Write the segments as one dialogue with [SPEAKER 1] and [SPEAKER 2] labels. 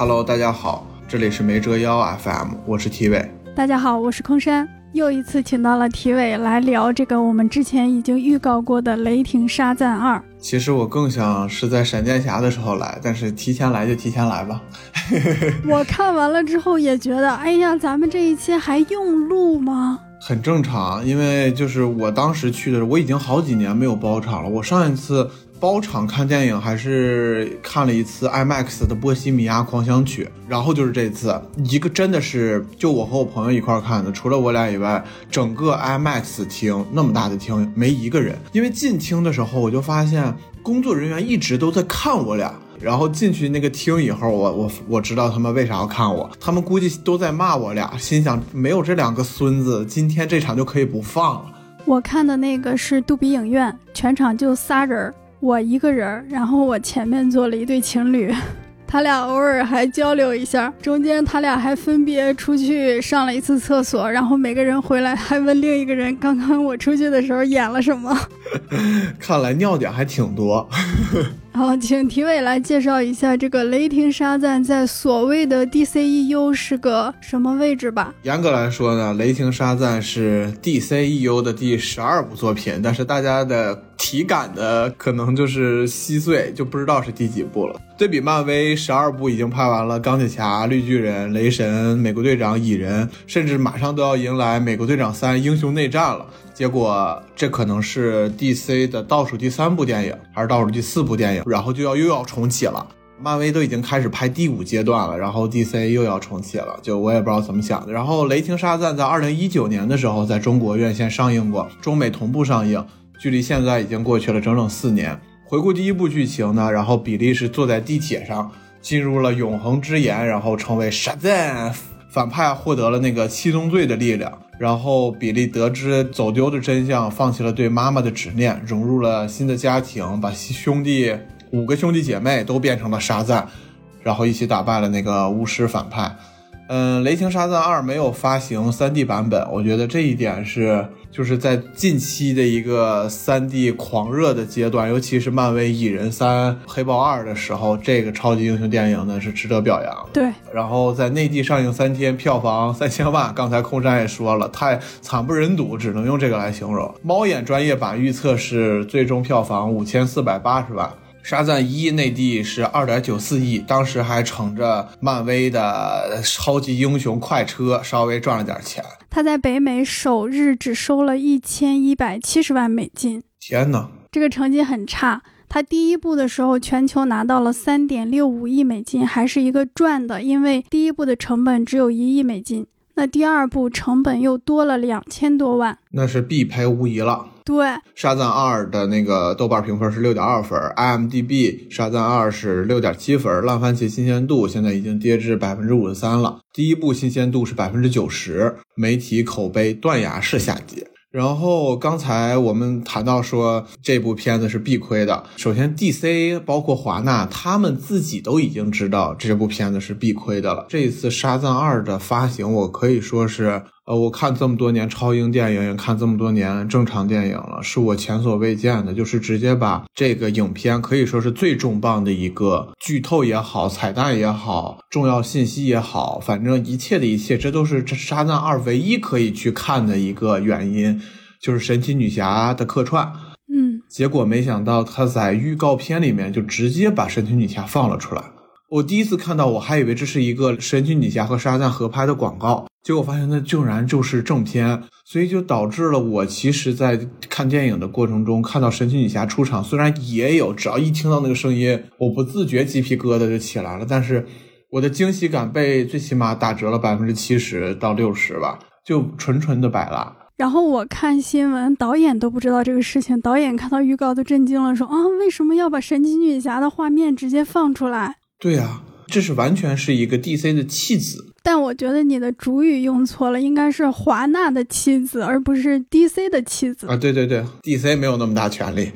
[SPEAKER 1] Hello，大家好，这里是没折腰 FM，我是 T 伟。
[SPEAKER 2] 大家好，我是空山，又一次请到了体伟来聊这个我们之前已经预告过的《雷霆沙赞二》。
[SPEAKER 1] 其实我更想是在闪电侠的时候来，但是提前来就提前来吧。
[SPEAKER 2] 我看完了之后也觉得，哎呀，咱们这一期还用录吗？
[SPEAKER 1] 很正常，因为就是我当时去的时候，我已经好几年没有包场了。我上一次包场看电影还是看了一次 IMAX 的《波西米亚狂想曲》，然后就是这次一个真的是就我和我朋友一块看的，除了我俩以外，整个 IMAX 厅那么大的厅没一个人。因为进厅的时候我就发现工作人员一直都在看我俩。然后进去那个厅以后，我我我知道他们为啥要看我，他们估计都在骂我俩，心想没有这两个孙子，今天这场就可以不放了。
[SPEAKER 2] 我看的那个是杜比影院，全场就仨人，我一个人，然后我前面坐了一对情侣，他俩偶尔还交流一下，中间他俩还分别出去上了一次厕所，然后每个人回来还问另一个人，刚刚我出去的时候演了什么。
[SPEAKER 1] 看来尿点还挺多。
[SPEAKER 2] 好，请体委来介绍一下这个雷霆沙赞在所谓的 DCEU 是个什么位置吧。
[SPEAKER 1] 严格来说呢，雷霆沙赞是 DCEU 的第十二部作品，但是大家的体感的可能就是稀碎，就不知道是第几部了。对比漫威十二部已经拍完了，钢铁侠、绿巨人、雷神、美国队长、蚁人，甚至马上都要迎来美国队长三英雄内战了。结果这可能是 DC 的倒数第三部电影，还是倒数第四部电影，然后就要又要重启了。漫威都已经开始拍第五阶段了，然后 DC 又要重启了，就我也不知道怎么想的。然后《雷霆沙赞》在二零一九年的时候在中国院线上映过，中美同步上映，距离现在已经过去了整整四年。回顾第一部剧情呢，然后比利是坐在地铁上，进入了永恒之眼，然后成为沙赞。反派获得了那个七宗罪的力量，然后比利得知走丢的真相，放弃了对妈妈的执念，融入了新的家庭，把兄弟五个兄弟姐妹都变成了沙赞，然后一起打败了那个巫师反派。嗯，《雷霆沙赞二》没有发行 3D 版本，我觉得这一点是就是在近期的一个 3D 狂热的阶段，尤其是漫威《蚁人三》《黑豹二》的时候，这个超级英雄电影呢是值得表扬。
[SPEAKER 2] 对，
[SPEAKER 1] 然后在内地上映三天，票房三千万，刚才空山也说了，太惨不忍睹，只能用这个来形容。猫眼专业版预测是最终票房五千四百八十万。沙赞一内地是二点九四亿，当时还乘着漫威的超级英雄快车，稍微赚了点钱。
[SPEAKER 2] 他在北美首日只收了一千一百七十万美金，
[SPEAKER 1] 天哪，
[SPEAKER 2] 这个成绩很差。他第一部的时候，全球拿到了三点六五亿美金，还是一个赚的，因为第一部的成本只有一亿美金。那第二部成本又多了两千多万，
[SPEAKER 1] 那是必赔无疑了。
[SPEAKER 2] 对，
[SPEAKER 1] 沙赞二的那个豆瓣评分是六点二分，IMDB 沙赞二是六点七分，烂番茄新鲜度现在已经跌至百分之五十三了，第一部新鲜度是百分之九十，媒体口碑断崖式下跌。然后刚才我们谈到说这部片子是必亏的。首先，DC 包括华纳他们自己都已经知道这部片子是必亏的了。这一次《沙赞二》的发行，我可以说是。呃，我看这么多年超英电影，也看这么多年正常电影了，是我前所未见的。就是直接把这个影片可以说是最重磅的一个剧透也好，彩蛋也好，重要信息也好，反正一切的一切，这都是这《沙赞二》唯一可以去看的一个原因，就是神奇女侠的客串。
[SPEAKER 2] 嗯，
[SPEAKER 1] 结果没想到他在预告片里面就直接把神奇女侠放了出来。我第一次看到，我还以为这是一个神奇女侠和沙赞合拍的广告。结果发现那竟然就是正片，所以就导致了我其实，在看电影的过程中，看到神奇女侠出场，虽然也有，只要一听到那个声音，我不自觉鸡皮疙瘩就起来了，但是我的惊喜感被最起码打折了百分之七十到六十吧，就纯纯的摆烂。
[SPEAKER 2] 然后我看新闻，导演都不知道这个事情，导演看到预告都震惊了，说啊，为什么要把神奇女侠的画面直接放出来？
[SPEAKER 1] 对啊，这是完全是一个 DC 的弃子。
[SPEAKER 2] 但我觉得你的主语用错了，应该是华纳的妻子，而不是 DC 的妻子
[SPEAKER 1] 啊！对对对，DC 没有那么大权利。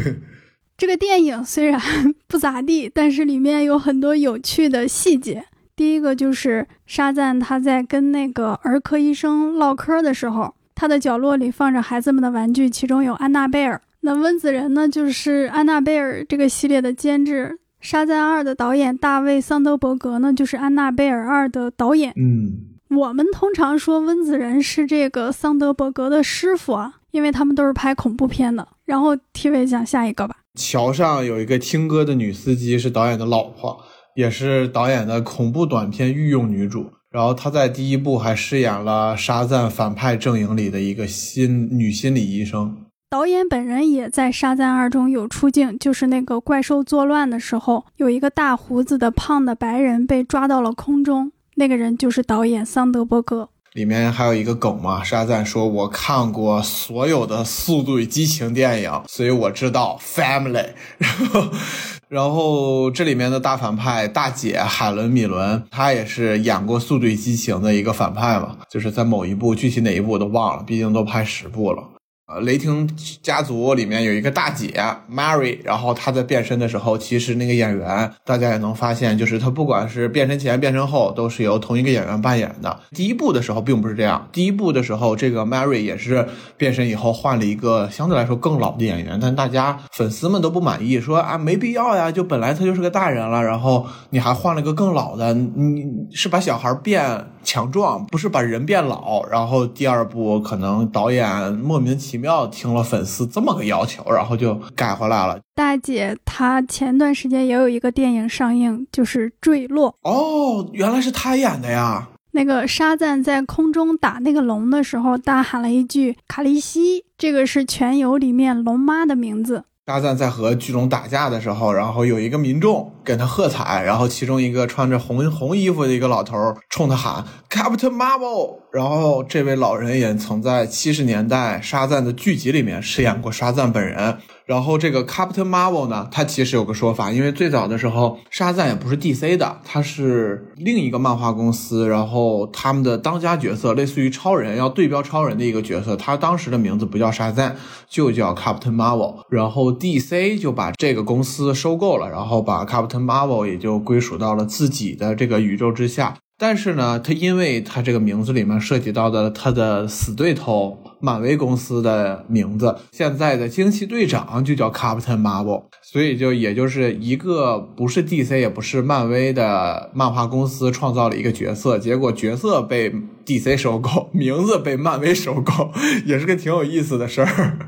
[SPEAKER 2] 这个电影虽然不咋地，但是里面有很多有趣的细节。第一个就是沙赞他在跟那个儿科医生唠嗑的时候，他的角落里放着孩子们的玩具，其中有安娜贝尔。那温子仁呢，就是安娜贝尔这个系列的监制。沙赞二的导演大卫桑德伯格呢，就是《安娜贝尔二》的导演。
[SPEAKER 1] 嗯，
[SPEAKER 2] 我们通常说温子仁是这个桑德伯格的师傅啊，因为他们都是拍恐怖片的。然后 TV 讲下一个吧。
[SPEAKER 1] 桥上有一个听歌的女司机，是导演的老婆，也是导演的恐怖短片御用女主。然后她在第一部还饰演了沙赞反派阵营里的一个心女心理医生。
[SPEAKER 2] 导演本人也在《沙赞二》中有出镜，就是那个怪兽作乱的时候，有一个大胡子的胖的白人被抓到了空中，那个人就是导演桑德伯格。
[SPEAKER 1] 里面还有一个梗嘛，沙赞说：“我看过所有的《速度与激情》电影，所以我知道 family。”然后，然后这里面的大反派大姐海伦·米伦，她也是演过《速度与激情》的一个反派嘛，就是在某一部，具体哪一部我都忘了，毕竟都拍十部了。雷霆家族里面有一个大姐 Mary，然后她在变身的时候，其实那个演员大家也能发现，就是她不管是变身前、变身后，都是由同一个演员扮演的。第一部的时候并不是这样，第一部的时候，这个 Mary 也是变身以后换了一个相对来说更老的演员，但大家粉丝们都不满意，说啊没必要呀，就本来她就是个大人了，然后你还换了个更老的，你是把小孩变强壮，不是把人变老。然后第二部可能导演莫名其妙妙。听了粉丝这么个要求，然后就改回来了。
[SPEAKER 2] 大姐她前段时间也有一个电影上映，就是《坠落》。
[SPEAKER 1] 哦，原来是她演的呀。
[SPEAKER 2] 那个沙赞在空中打那个龙的时候，大喊了一句“卡利西”，这个是全游里面龙妈的名字。
[SPEAKER 1] 沙赞在和巨龙打架的时候，然后有一个民众给他喝彩，然后其中一个穿着红红衣服的一个老头冲他喊 “Captain Marvel”，然后这位老人也曾在七十年代沙赞的剧集里面饰演过沙赞本人。然后这个 Captain Marvel 呢，它其实有个说法，因为最早的时候沙赞也不是 DC 的，他是另一个漫画公司，然后他们的当家角色类似于超人，要对标超人的一个角色，他当时的名字不叫沙赞，就叫 Captain Marvel，然后 DC 就把这个公司收购了，然后把 Captain Marvel 也就归属到了自己的这个宇宙之下。但是呢，他因为他这个名字里面涉及到的他的死对头漫威公司的名字，现在的惊奇队长就叫 Captain Marvel，所以就也就是一个不是 DC 也不是漫威的漫画公司创造了一个角色，结果角色被 DC 收购，名字被漫威收购，也是个挺有意思的事儿。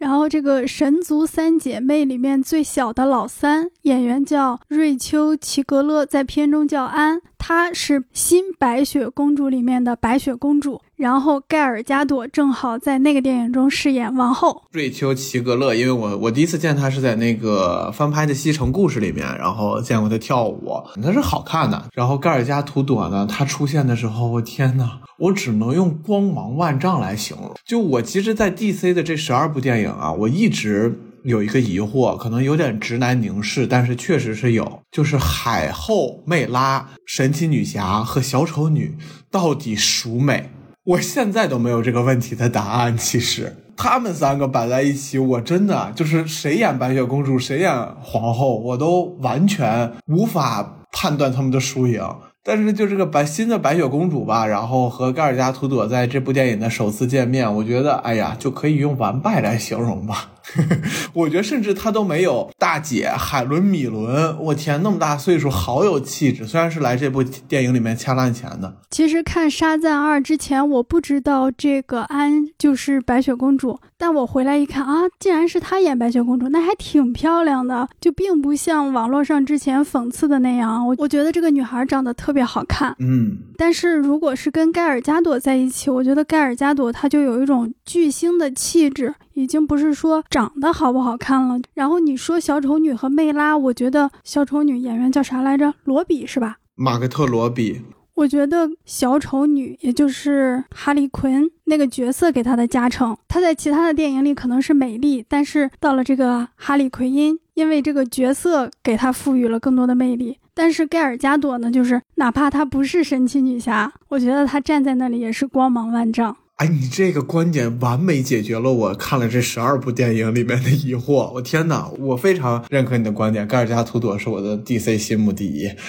[SPEAKER 2] 然后这个神族三姐妹里面最小的老三演员叫瑞秋·齐格勒，在片中叫安，她是新白雪公主里面的白雪公主。然后盖尔加朵正好在那个电影中饰演王后
[SPEAKER 1] 瑞秋·齐格勒，因为我我第一次见她是在那个翻拍的《西城故事》里面，然后见过她跳舞，那是好看的。然后盖尔加图朵呢，她出现的时候，我天呐，我只能用光芒万丈来形容。就我其实，在 DC 的这十二部电影啊，我一直有一个疑惑，可能有点直男凝视，但是确实是有，就是海后、魅拉、神奇女侠和小丑女到底孰美？我现在都没有这个问题的答案。其实他们三个摆在一起，我真的就是谁演白雪公主，谁演皇后，我都完全无法判断他们的输赢。但是就这个白新的白雪公主吧，然后和盖尔加图朵在这部电影的首次见面，我觉得哎呀，就可以用完败来形容吧。我觉得甚至她都没有大姐海伦米伦，我天，那么大岁数，好有气质。虽然是来这部电影里面掐烂钱的。
[SPEAKER 2] 其实看《沙赞二》之前，我不知道这个安就是白雪公主，但我回来一看啊，竟然是她演白雪公主，那还挺漂亮的，就并不像网络上之前讽刺的那样。我我觉得这个女孩长得特别好看，
[SPEAKER 1] 嗯。
[SPEAKER 2] 但是如果是跟盖尔加朵在一起，我觉得盖尔加朵她就有一种巨星的气质。已经不是说长得好不好看了，然后你说小丑女和魅拉，我觉得小丑女演员叫啥来着？罗比是吧？
[SPEAKER 1] 马格特罗比。
[SPEAKER 2] 我觉得小丑女也就是哈利奎那个角色给她的加成，她在其他的电影里可能是美丽，但是到了这个哈利奎因，因为这个角色给她赋予了更多的魅力。但是盖尔加朵呢，就是哪怕她不是神奇女侠，我觉得她站在那里也是光芒万丈。
[SPEAKER 1] 哎，你这个观点完美解决了我看了这十二部电影里面的疑惑。我天哪，我非常认可你的观点，盖尔加图朵是我的 DC 心目第一。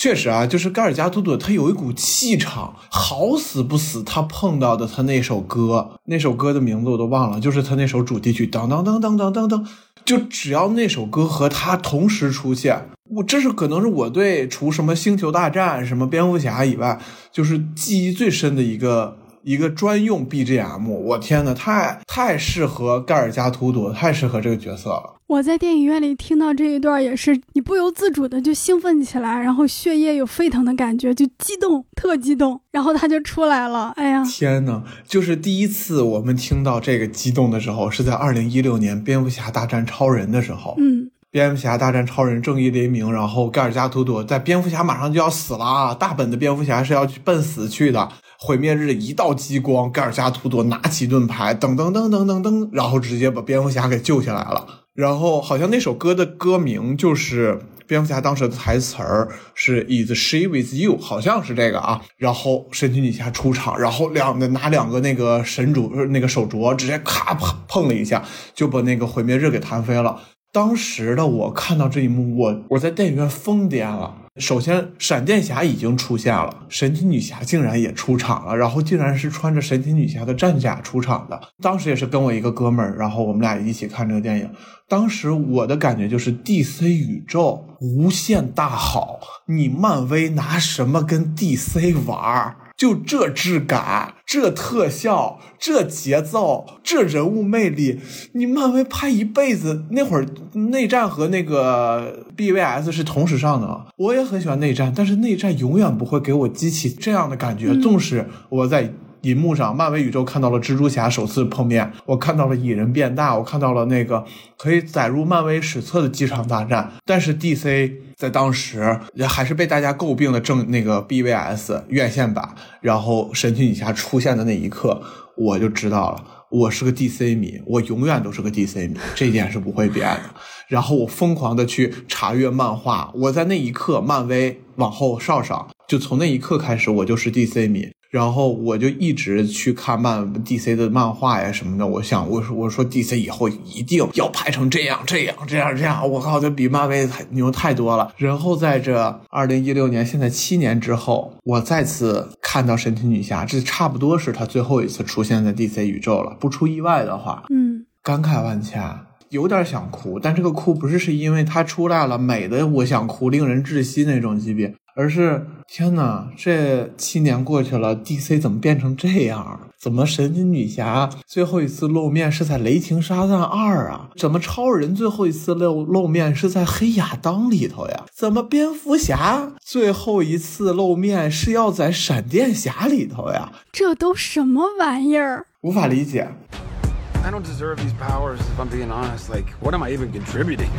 [SPEAKER 1] 确实啊，就是盖尔加图朵，他有一股气场，好死不死，他碰到的他那首歌，那首歌的名字我都忘了，就是他那首主题曲，当当当当当当当。就只要那首歌和他同时出现，我这是可能是我对除什么星球大战、什么蝙蝠侠以外，就是记忆最深的一个一个专用 BGM。我天呐，太太适合盖尔加图朵，太适合这个角色了。
[SPEAKER 2] 我在电影院里听到这一段也是，你不由自主的就兴奋起来，然后血液有沸腾的感觉，就激动，特激动，然后他就出来了。哎呀，
[SPEAKER 1] 天呐，就是第一次我们听到这个激动的时候，是在二零一六年蝙蝠侠大战超人的时候。
[SPEAKER 2] 嗯，
[SPEAKER 1] 蝙蝠侠大战超人，正义黎明，然后盖尔加图朵在蝙蝠侠马上就要死了啊，大本的蝙蝠侠是要去奔死去的。毁灭日一道激光，盖尔加图朵拿起盾牌，噔噔噔噔噔噔，然后直接把蝙蝠侠给救下来了。然后好像那首歌的歌名就是蝙蝠侠当时的台词儿是 "Is she with you"，好像是这个啊。然后神奇女侠出场，然后两个拿两个那个神主那个手镯，直接咔碰碰了一下，就把那个毁灭日给弹飞了。当时的我看到这一幕，我我在电影院疯癫了。首先，闪电侠已经出现了，神奇女侠竟然也出场了，然后竟然是穿着神奇女侠的战甲出场的。当时也是跟我一个哥们儿，然后我们俩一起看这个电影。当时我的感觉就是 DC 宇宙无限大好，你漫威拿什么跟 DC 玩儿？就这质感，这特效，这节奏，这人物魅力，你漫威拍一辈子。那会儿内战和那个 BVS 是同时上的，我也很喜欢内战，但是内战永远不会给我激起这样的感觉。纵使我在。银幕上，漫威宇宙看到了蜘蛛侠首次碰面，我看到了蚁人变大，我看到了那个可以载入漫威史册的几场大战。但是 DC 在当时也还是被大家诟病的正那个 BVS 院线版，然后神奇女侠出现的那一刻，我就知道了，我是个 DC 迷，我永远都是个 DC 迷，这一点是不会变的。然后我疯狂的去查阅漫画，我在那一刻，漫威往后稍稍，就从那一刻开始，我就是 DC 迷。然后我就一直去看漫 DC 的漫画呀什么的。我想，我说我说 DC 以后一定要拍成这样这样这样这样。我靠，这比漫威牛太多了。然后在这二零一六年，现在七年之后，我再次看到神奇女侠，这差不多是她最后一次出现在 DC 宇宙了。不出意外的话，
[SPEAKER 2] 嗯，
[SPEAKER 1] 感慨万千，有点想哭。但这个哭不是是因为它出来了，美的我想哭，令人窒息那种级别。而是天哪，这七年过去了，DC 怎么变成这样？怎么神奇女侠最后一次露面是在《雷霆沙赞二》啊？怎么超人最后一次露露面是在《黑亚当》里头呀？怎么蝙蝠侠最后一次露面是要在《闪电侠》里头呀？
[SPEAKER 2] 这都什么玩意儿？
[SPEAKER 1] 无法理解。
[SPEAKER 3] I don't deserve these powers if I'm being honest. Like, what am I even contributing?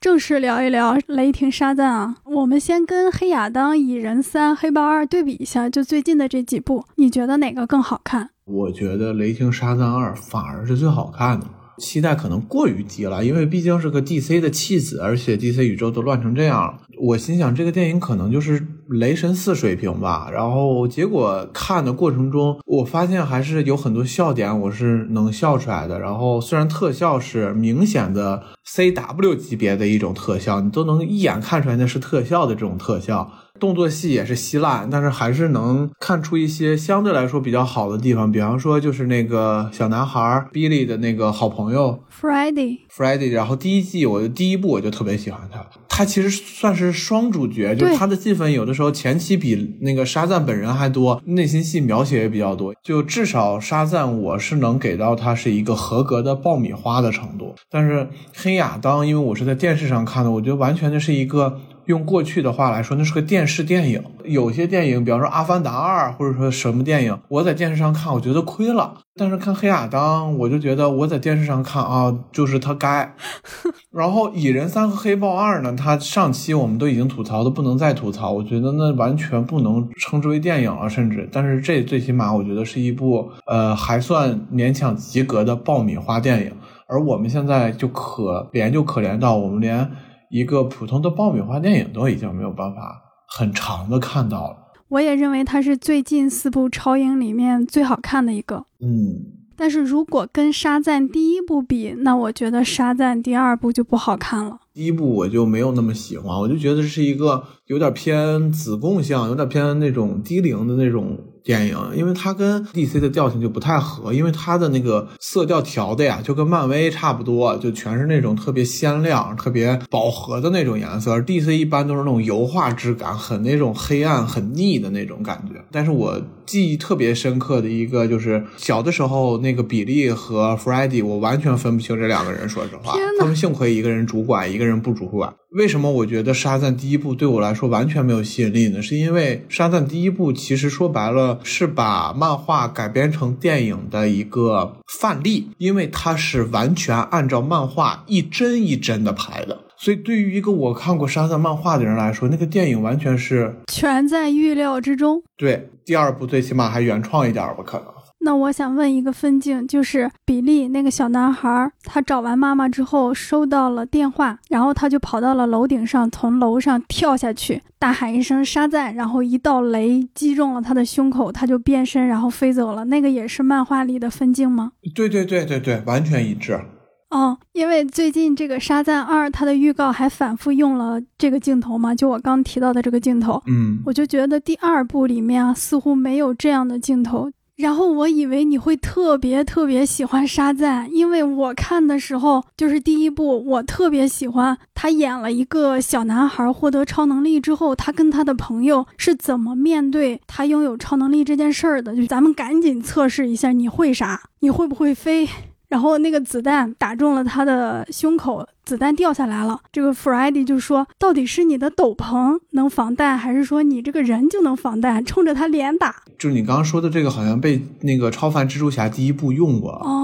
[SPEAKER 2] 正式聊一聊《雷霆沙赞》啊，我们先跟《黑亚当》《蚁人三》《黑豹二》对比一下，就最近的这几部，你觉得哪个更好看？
[SPEAKER 1] 我觉得《雷霆沙赞二》反而是最好看的。期待可能过于低了，因为毕竟是个 DC 的弃子，而且 DC 宇宙都乱成这样了。我心想这个电影可能就是雷神四水平吧。然后结果看的过程中，我发现还是有很多笑点，我是能笑出来的。然后虽然特效是明显的 CW 级别的一种特效，你都能一眼看出来那是特效的这种特效。动作戏也是稀烂，但是还是能看出一些相对来说比较好的地方。比方说，就是那个小男孩 Billy 的那个好朋友
[SPEAKER 2] Friday，Friday。
[SPEAKER 1] 然后第一季我第一部我就特别喜欢他，他其实算是双主角，就是他的戏份有的时候前期比那个沙赞本人还多，内心戏描写也比较多。就至少沙赞我是能给到他是一个合格的爆米花的程度。但是黑亚当，因为我是在电视上看的，我觉得完全就是一个。用过去的话来说，那是个电视电影。有些电影，比方说《阿凡达二》，或者说什么电影，我在电视上看，我觉得亏了。但是看《黑亚当》，我就觉得我在电视上看啊，就是他该。然后《蚁人三》和《黑豹二》呢，它上期我们都已经吐槽的不能再吐槽，我觉得那完全不能称之为电影了，甚至。但是这最起码我觉得是一部呃还算勉强及格的爆米花电影。而我们现在就可怜就可怜到我们连。一个普通的爆米花电影都已经没有办法很长的看到了。
[SPEAKER 2] 我也认为它是最近四部超英里面最好看的一个。
[SPEAKER 1] 嗯，
[SPEAKER 2] 但是如果跟沙赞第一部比，那我觉得沙赞第二部就不好看了。
[SPEAKER 1] 第一部我就没有那么喜欢，我就觉得是一个有点偏子贡像，有点偏那种低龄的那种电影，因为它跟 DC 的调性就不太合，因为它的那个色调调的呀，就跟漫威差不多，就全是那种特别鲜亮、特别饱和的那种颜色，而 DC 一般都是那种油画质感，很那种黑暗、很腻的那种感觉。但是我记忆特别深刻的一个就是小的时候，那个比利和 f r e d d y 我完全分不清这两个人，说实话，他们幸亏一个人主管，一个人不主管。为什么我觉得《沙赞》第一部对我来说完全没有吸引力呢？是因为《沙赞》第一部其实说白了是把漫画改编成电影的一个范例，因为它是完全按照漫画一帧一帧的拍的，所以对于一个我看过《沙赞》漫画的人来说，那个电影完全是
[SPEAKER 2] 全在预料之中。
[SPEAKER 1] 对第二部最起码还原创一点吧，可能。
[SPEAKER 2] 那我想问一个分镜，就是比利那个小男孩，他找完妈妈之后收到了电话，然后他就跑到了楼顶上，从楼上跳下去，大喊一声“沙赞”，然后一道雷击中了他的胸口，他就变身，然后飞走了。那个也是漫画里的分镜吗？
[SPEAKER 1] 对对对对对，完全一致。
[SPEAKER 2] 哦，因为最近这个《沙赞二》它的预告还反复用了这个镜头嘛，就我刚提到的这个镜头，
[SPEAKER 1] 嗯，
[SPEAKER 2] 我就觉得第二部里面啊似乎没有这样的镜头。然后我以为你会特别特别喜欢沙赞，因为我看的时候就是第一部，我特别喜欢他演了一个小男孩获得超能力之后，他跟他的朋友是怎么面对他拥有超能力这件事儿的。就咱们赶紧测试一下，你会啥？你会不会飞？然后那个子弹打中了他的胸口，子弹掉下来了。这个 f r e d d y 就说：“到底是你的斗篷能防弹，还是说你这个人就能防弹？”冲着他脸打。
[SPEAKER 1] 就是你刚刚说的这个，好像被那个超凡蜘蛛侠第一部用过。
[SPEAKER 2] 哦，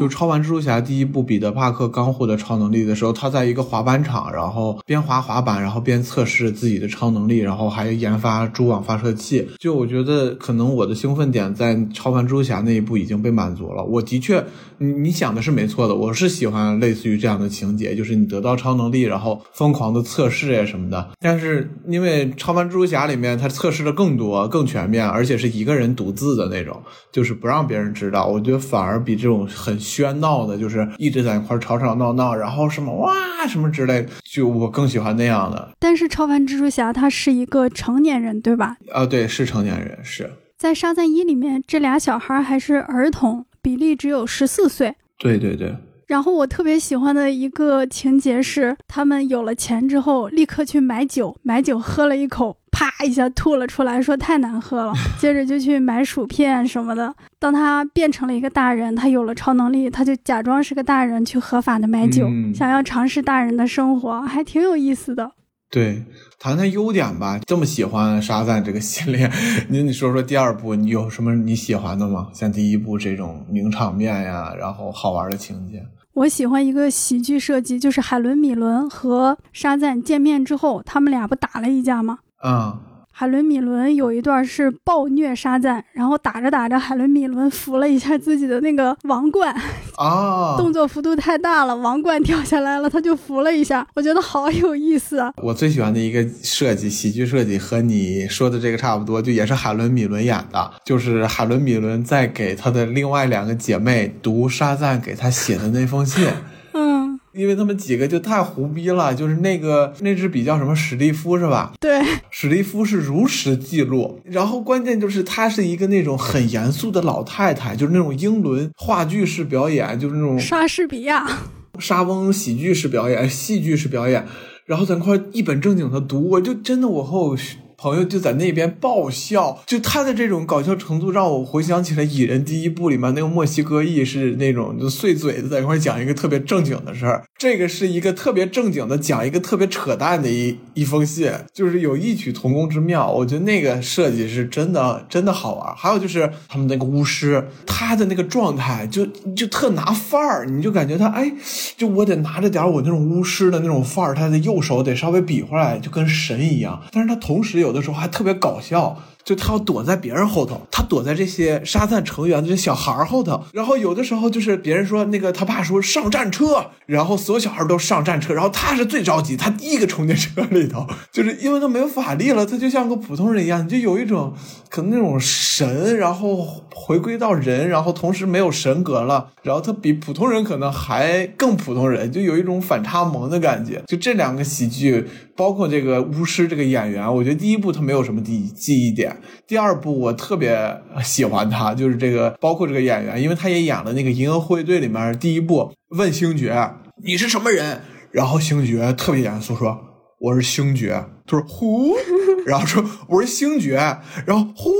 [SPEAKER 1] 就超凡蜘蛛侠第一部，彼得·帕克刚获得超能力的时候，他在一个滑板场，然后边滑滑板，然后边测试自己的超能力，然后还研发蛛网发射器。就我觉得，可能我的兴奋点在超凡蜘蛛侠那一步已经被满足了。我的确，你你想的是没错的，我是喜欢类似于这样的情节，就是你得到超能力，然后疯狂的测试呀什么的。但是因为超凡蜘蛛侠里面，他测试的更多、更全面，而且是一个人独自的那种，就是不让别人知道。我觉得反而比这种很喧闹的，就是一直在一块吵吵闹闹，然后什么哇什么之类，就我更喜欢那样的。
[SPEAKER 2] 但是超凡蜘蛛侠他是一个成年人，对吧？
[SPEAKER 1] 啊，对，是成年人，是
[SPEAKER 2] 在沙赞一里面，这俩小孩还是儿童，比利只有十四岁。
[SPEAKER 1] 对对对。
[SPEAKER 2] 然后我特别喜欢的一个情节是，他们有了钱之后，立刻去买酒，买酒喝了一口，啪一下吐了出来，说太难喝了。接着就去买薯片什么的。当他变成了一个大人，他有了超能力，他就假装是个大人去合法的买酒，
[SPEAKER 1] 嗯
[SPEAKER 2] 想要尝试大人的生活，还挺有意思的。
[SPEAKER 1] 对，谈谈优点吧。这么喜欢沙赞这个系列，你你说说第二部你有什么你喜欢的吗？像第一部这种名场面呀，然后好玩的情节。
[SPEAKER 2] 我喜欢一个喜剧设计，就是海伦米伦和沙赞见面之后，他们俩不打了一架吗？
[SPEAKER 1] 嗯、
[SPEAKER 2] 海伦米伦有一段是暴虐沙赞，然后打着打着，海伦米伦扶了一下自己的那个王冠，
[SPEAKER 1] 啊！
[SPEAKER 2] 动作幅度太大了，王冠掉下来了，他就扶了一下，我觉得好有意思啊。
[SPEAKER 1] 我最喜欢的一个设计，喜剧设计和你说的这个差不多，就也是海伦米伦演的，就是海伦米伦在给她的另外两个姐妹读沙赞给她写的那封信。
[SPEAKER 2] 嗯，
[SPEAKER 1] 因为他们几个就太胡逼了，就是那个那支笔叫什么史蒂夫是吧？
[SPEAKER 2] 对，
[SPEAKER 1] 史蒂夫是如实记录，然后关键就是她是一个那种很严肃的老太太，就是那种英伦话剧式表演，就是那种
[SPEAKER 2] 莎士比亚，
[SPEAKER 1] 莎翁喜剧式表演、戏剧式表演，然后在那块一本正经的读，我就真的我和我朋友就在那边爆笑，就他的这种搞笑程度让我回想起来《蚁人》第一部里面那个墨西哥裔是那种就碎嘴子在一块讲一个特别正经的事儿，这个是一个特别正经的讲一个特别扯淡的一一封信，就是有异曲同工之妙。我觉得那个设计是真的真的好玩。还有就是他们那个巫师，他的那个状态就就特拿范儿，你就感觉他哎，就我得拿着点我那种巫师的那种范儿，他的右手得稍微比划来，就跟神一样。但是他同时有的时候还特别搞笑。就他要躲在别人后头，他躲在这些沙赞成员的这小孩儿后头，然后有的时候就是别人说那个他爸说上战车，然后所有小孩都上战车，然后他是最着急，他第一个冲进车里头，就是因为他没有法力了，他就像个普通人一样，你就有一种可能那种神，然后回归到人，然后同时没有神格了，然后他比普通人可能还更普通人，就有一种反差萌的感觉。就这两个喜剧，包括这个巫师这个演员，我觉得第一部他没有什么记记忆点。第二部我特别喜欢他，就是这个包括这个演员，因为他也演了那个《银河护卫队》里面第一部问星爵你是什么人，然后星爵特别严肃说我是星爵，他说呼，然后说我是星爵，然后呼。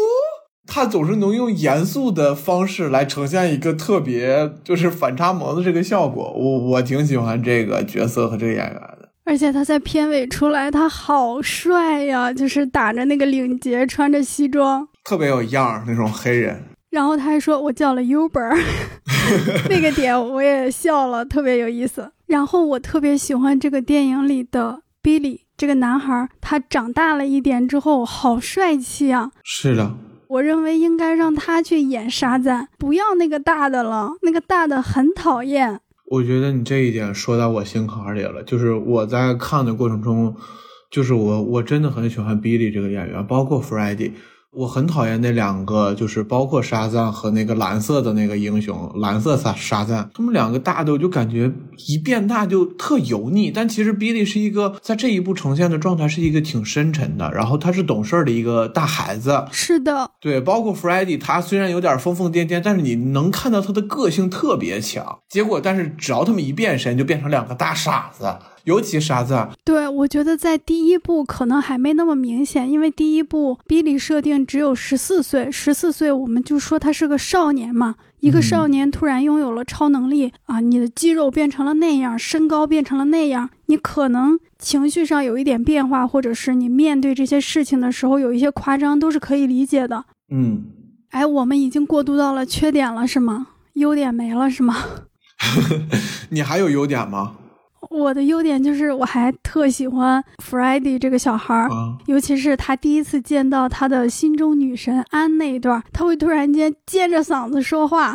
[SPEAKER 1] 他总是能用严肃的方式来呈现一个特别就是反差萌的这个效果，我我挺喜欢这个角色和这个演员。
[SPEAKER 2] 而且他在片尾出来，他好帅呀！就是打着那个领结，穿着西装，
[SPEAKER 1] 特别有样儿那种黑人。
[SPEAKER 2] 然后他还说我叫了 Uber，那个点我也笑了，特别有意思。然后我特别喜欢这个电影里的 Billy 这个男孩，他长大了一点之后，好帅气啊！
[SPEAKER 1] 是的。
[SPEAKER 2] 我认为应该让他去演沙赞，不要那个大的了，那个大的很讨厌。
[SPEAKER 1] 我觉得你这一点说到我心坎里了，就是我在看的过程中，就是我我真的很喜欢 Billy 这个演员，包括 Freddie。我很讨厌那两个，就是包括沙赞和那个蓝色的那个英雄，蓝色沙沙赞，他们两个大的，我就感觉一变大就特油腻。但其实 Billy 是一个在这一步呈现的状态是一个挺深沉的，然后他是懂事的一个大孩子。
[SPEAKER 2] 是的，
[SPEAKER 1] 对，包括 Freddie，他虽然有点疯疯癫癫，但是你能看到他的个性特别强。结果，但是只要他们一变身，就变成两个大傻子。尤其沙赞，
[SPEAKER 2] 对我觉得在第一部可能还没那么明显，因为第一部比利设定只有十四岁，十四岁我们就说他是个少年嘛，一个少年突然拥有了超能力啊，你的肌肉变成了那样，身高变成了那样，你可能情绪上有一点变化，或者是你面对这些事情的时候有一些夸张，都是可以理解的。
[SPEAKER 1] 嗯，
[SPEAKER 2] 哎，我们已经过渡到了缺点了是吗？优点没了是吗？
[SPEAKER 1] 你还有优点吗？
[SPEAKER 2] 我的优点就是我还特喜欢 Freddie 这个小孩儿，尤其是他第一次见到他的心中女神安那一段，他会突然间尖着嗓子说话，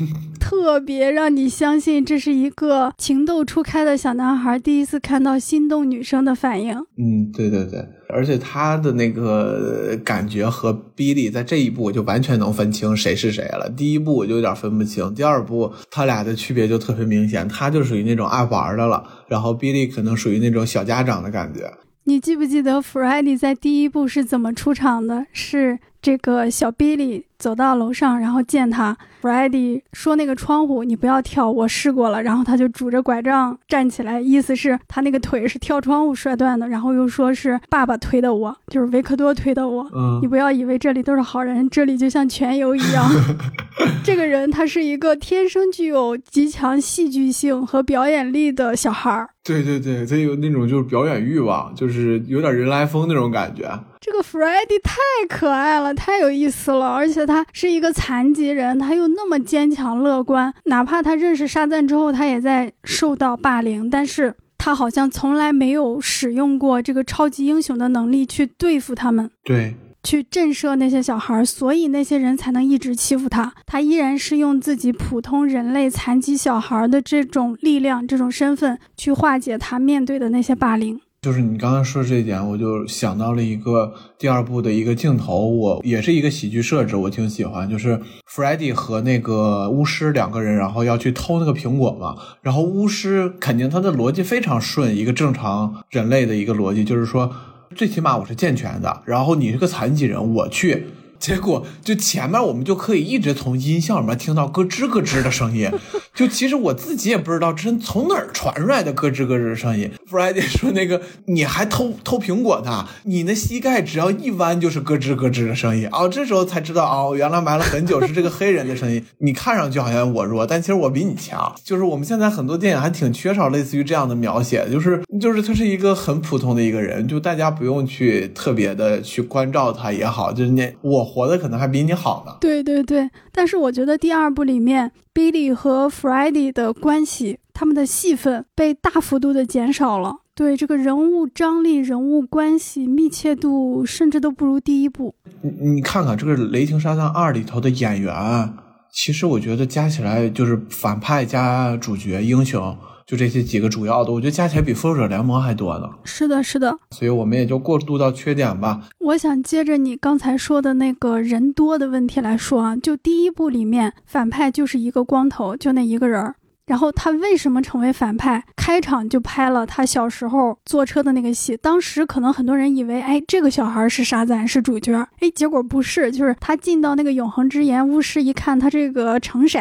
[SPEAKER 2] 特别让你相信这是一个情窦初开的小男孩第一次看到心动女生的反应。
[SPEAKER 1] 嗯，对对对。而且他的那个感觉和 Billy 在这一步我就完全能分清谁是谁了。第一步我就有点分不清，第二步他俩的区别就特别明显，他就属于那种爱玩的了，然后 Billy 可能属于那种小家长的感觉。
[SPEAKER 2] 你记不记得 Freddie 在第一部是怎么出场的？是这个小 Billy 走到楼上，然后见他。Freddie 说：“那个窗户你不要跳，我试过了。”然后他就拄着拐杖站起来，意思是他那个腿是跳窗户摔断的。然后又说是爸爸推的我，就是维克多推的我。嗯，你不要以为这里都是好人，这里就像全游一样。这个人他是一个天生具有极强戏剧性和表演力的小孩儿。
[SPEAKER 1] 对对对，他有那种就是表演欲望，就是有点人来疯那种感觉。
[SPEAKER 2] 这个 Freddie 太可爱了，太有意思了，而且他是一个残疾人，他又那么坚强乐观。哪怕他认识沙赞之后，他也在受到霸凌，但是他好像从来没有使用过这个超级英雄的能力去对付他们，
[SPEAKER 1] 对，
[SPEAKER 2] 去震慑那些小孩，所以那些人才能一直欺负他。他依然是用自己普通人类残疾小孩的这种力量、这种身份去化解他面对的那些霸凌。
[SPEAKER 1] 就是你刚刚说这一点，我就想到了一个第二部的一个镜头，我也是一个喜剧设置，我挺喜欢。就是 Freddy 和那个巫师两个人，然后要去偷那个苹果嘛。然后巫师肯定他的逻辑非常顺，一个正常人类的一个逻辑，就是说，最起码我是健全的，然后你是个残疾人，我去。结果就前面我们就可以一直从音效里面听到咯吱咯吱的声音，就其实我自己也不知道这是从哪儿传出来的咯吱咯吱的声音。Friday 说那个你还偷偷苹果呢，你那膝盖只要一弯就是咯吱咯吱的声音哦，这时候才知道哦，原来埋了很久是这个黑人的声音。你看上去好像我弱，但其实我比你强。就是我们现在很多电影还挺缺少类似于这样的描写，就是就是他是一个很普通的一个人，就大家不用去特别的去关照他也好，就是那我。活的可能还比你好呢。
[SPEAKER 2] 对对对，但是我觉得第二部里面 Billy 和 Freddie 的关系，他们的戏份被大幅度的减少了。对这个人物张力、人物关系密切度，甚至都不如第一部。
[SPEAKER 1] 你你看看这个《雷霆沙赞二》里头的演员，其实我觉得加起来就是反派加主角英雄。就这些几个主要的，我觉得加起来比复仇者联盟还多呢。
[SPEAKER 2] 是的，是的。
[SPEAKER 1] 所以我们也就过渡到缺点吧。
[SPEAKER 2] 我想接着你刚才说的那个人多的问题来说啊，就第一部里面反派就是一个光头，就那一个人儿。然后他为什么成为反派？开场就拍了他小时候坐车的那个戏。当时可能很多人以为，哎，这个小孩是沙赞，是主角。哎，结果不是，就是他进到那个永恒之岩，巫师一看他这个成色，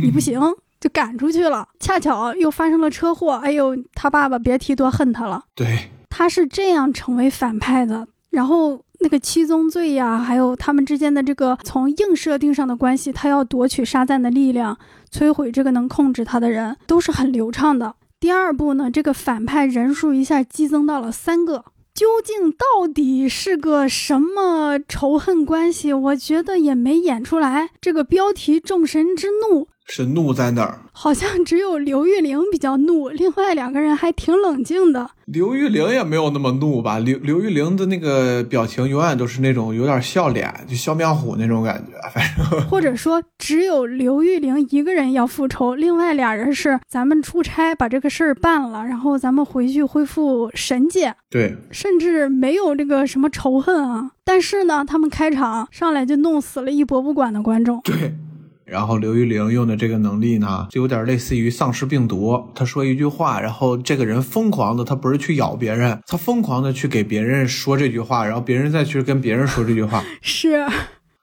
[SPEAKER 2] 你不行，就赶出去了。恰巧又发生了车祸，哎呦，他爸爸别提多恨他了。
[SPEAKER 1] 对，
[SPEAKER 2] 他是这样成为反派的。然后那个七宗罪呀，还有他们之间的这个从硬设定上的关系，他要夺取沙赞的力量，摧毁这个能控制他的人，都是很流畅的。第二部呢，这个反派人数一下激增到了三个，究竟到底是个什么仇恨关系？我觉得也没演出来。这个标题“众神之怒”。
[SPEAKER 1] 是怒在哪儿？
[SPEAKER 2] 好像只有刘玉玲比较怒，另外两个人还挺冷静的。
[SPEAKER 1] 刘玉玲也没有那么怒吧？刘刘玉玲的那个表情永远都是那种有点笑脸，就笑面虎那种感觉。反正
[SPEAKER 2] 或者说，只有刘玉玲一个人要复仇，另外俩人是咱们出差把这个事儿办了，然后咱们回去恢复神界。
[SPEAKER 1] 对，
[SPEAKER 2] 甚至没有这个什么仇恨啊。但是呢，他们开场上来就弄死了一博物馆的观众。
[SPEAKER 1] 对。然后刘玉玲用的这个能力呢，就有点类似于丧尸病毒。他说一句话，然后这个人疯狂的，他不是去咬别人，他疯狂的去给别人说这句话，然后别人再去跟别人说这句话。
[SPEAKER 2] 是，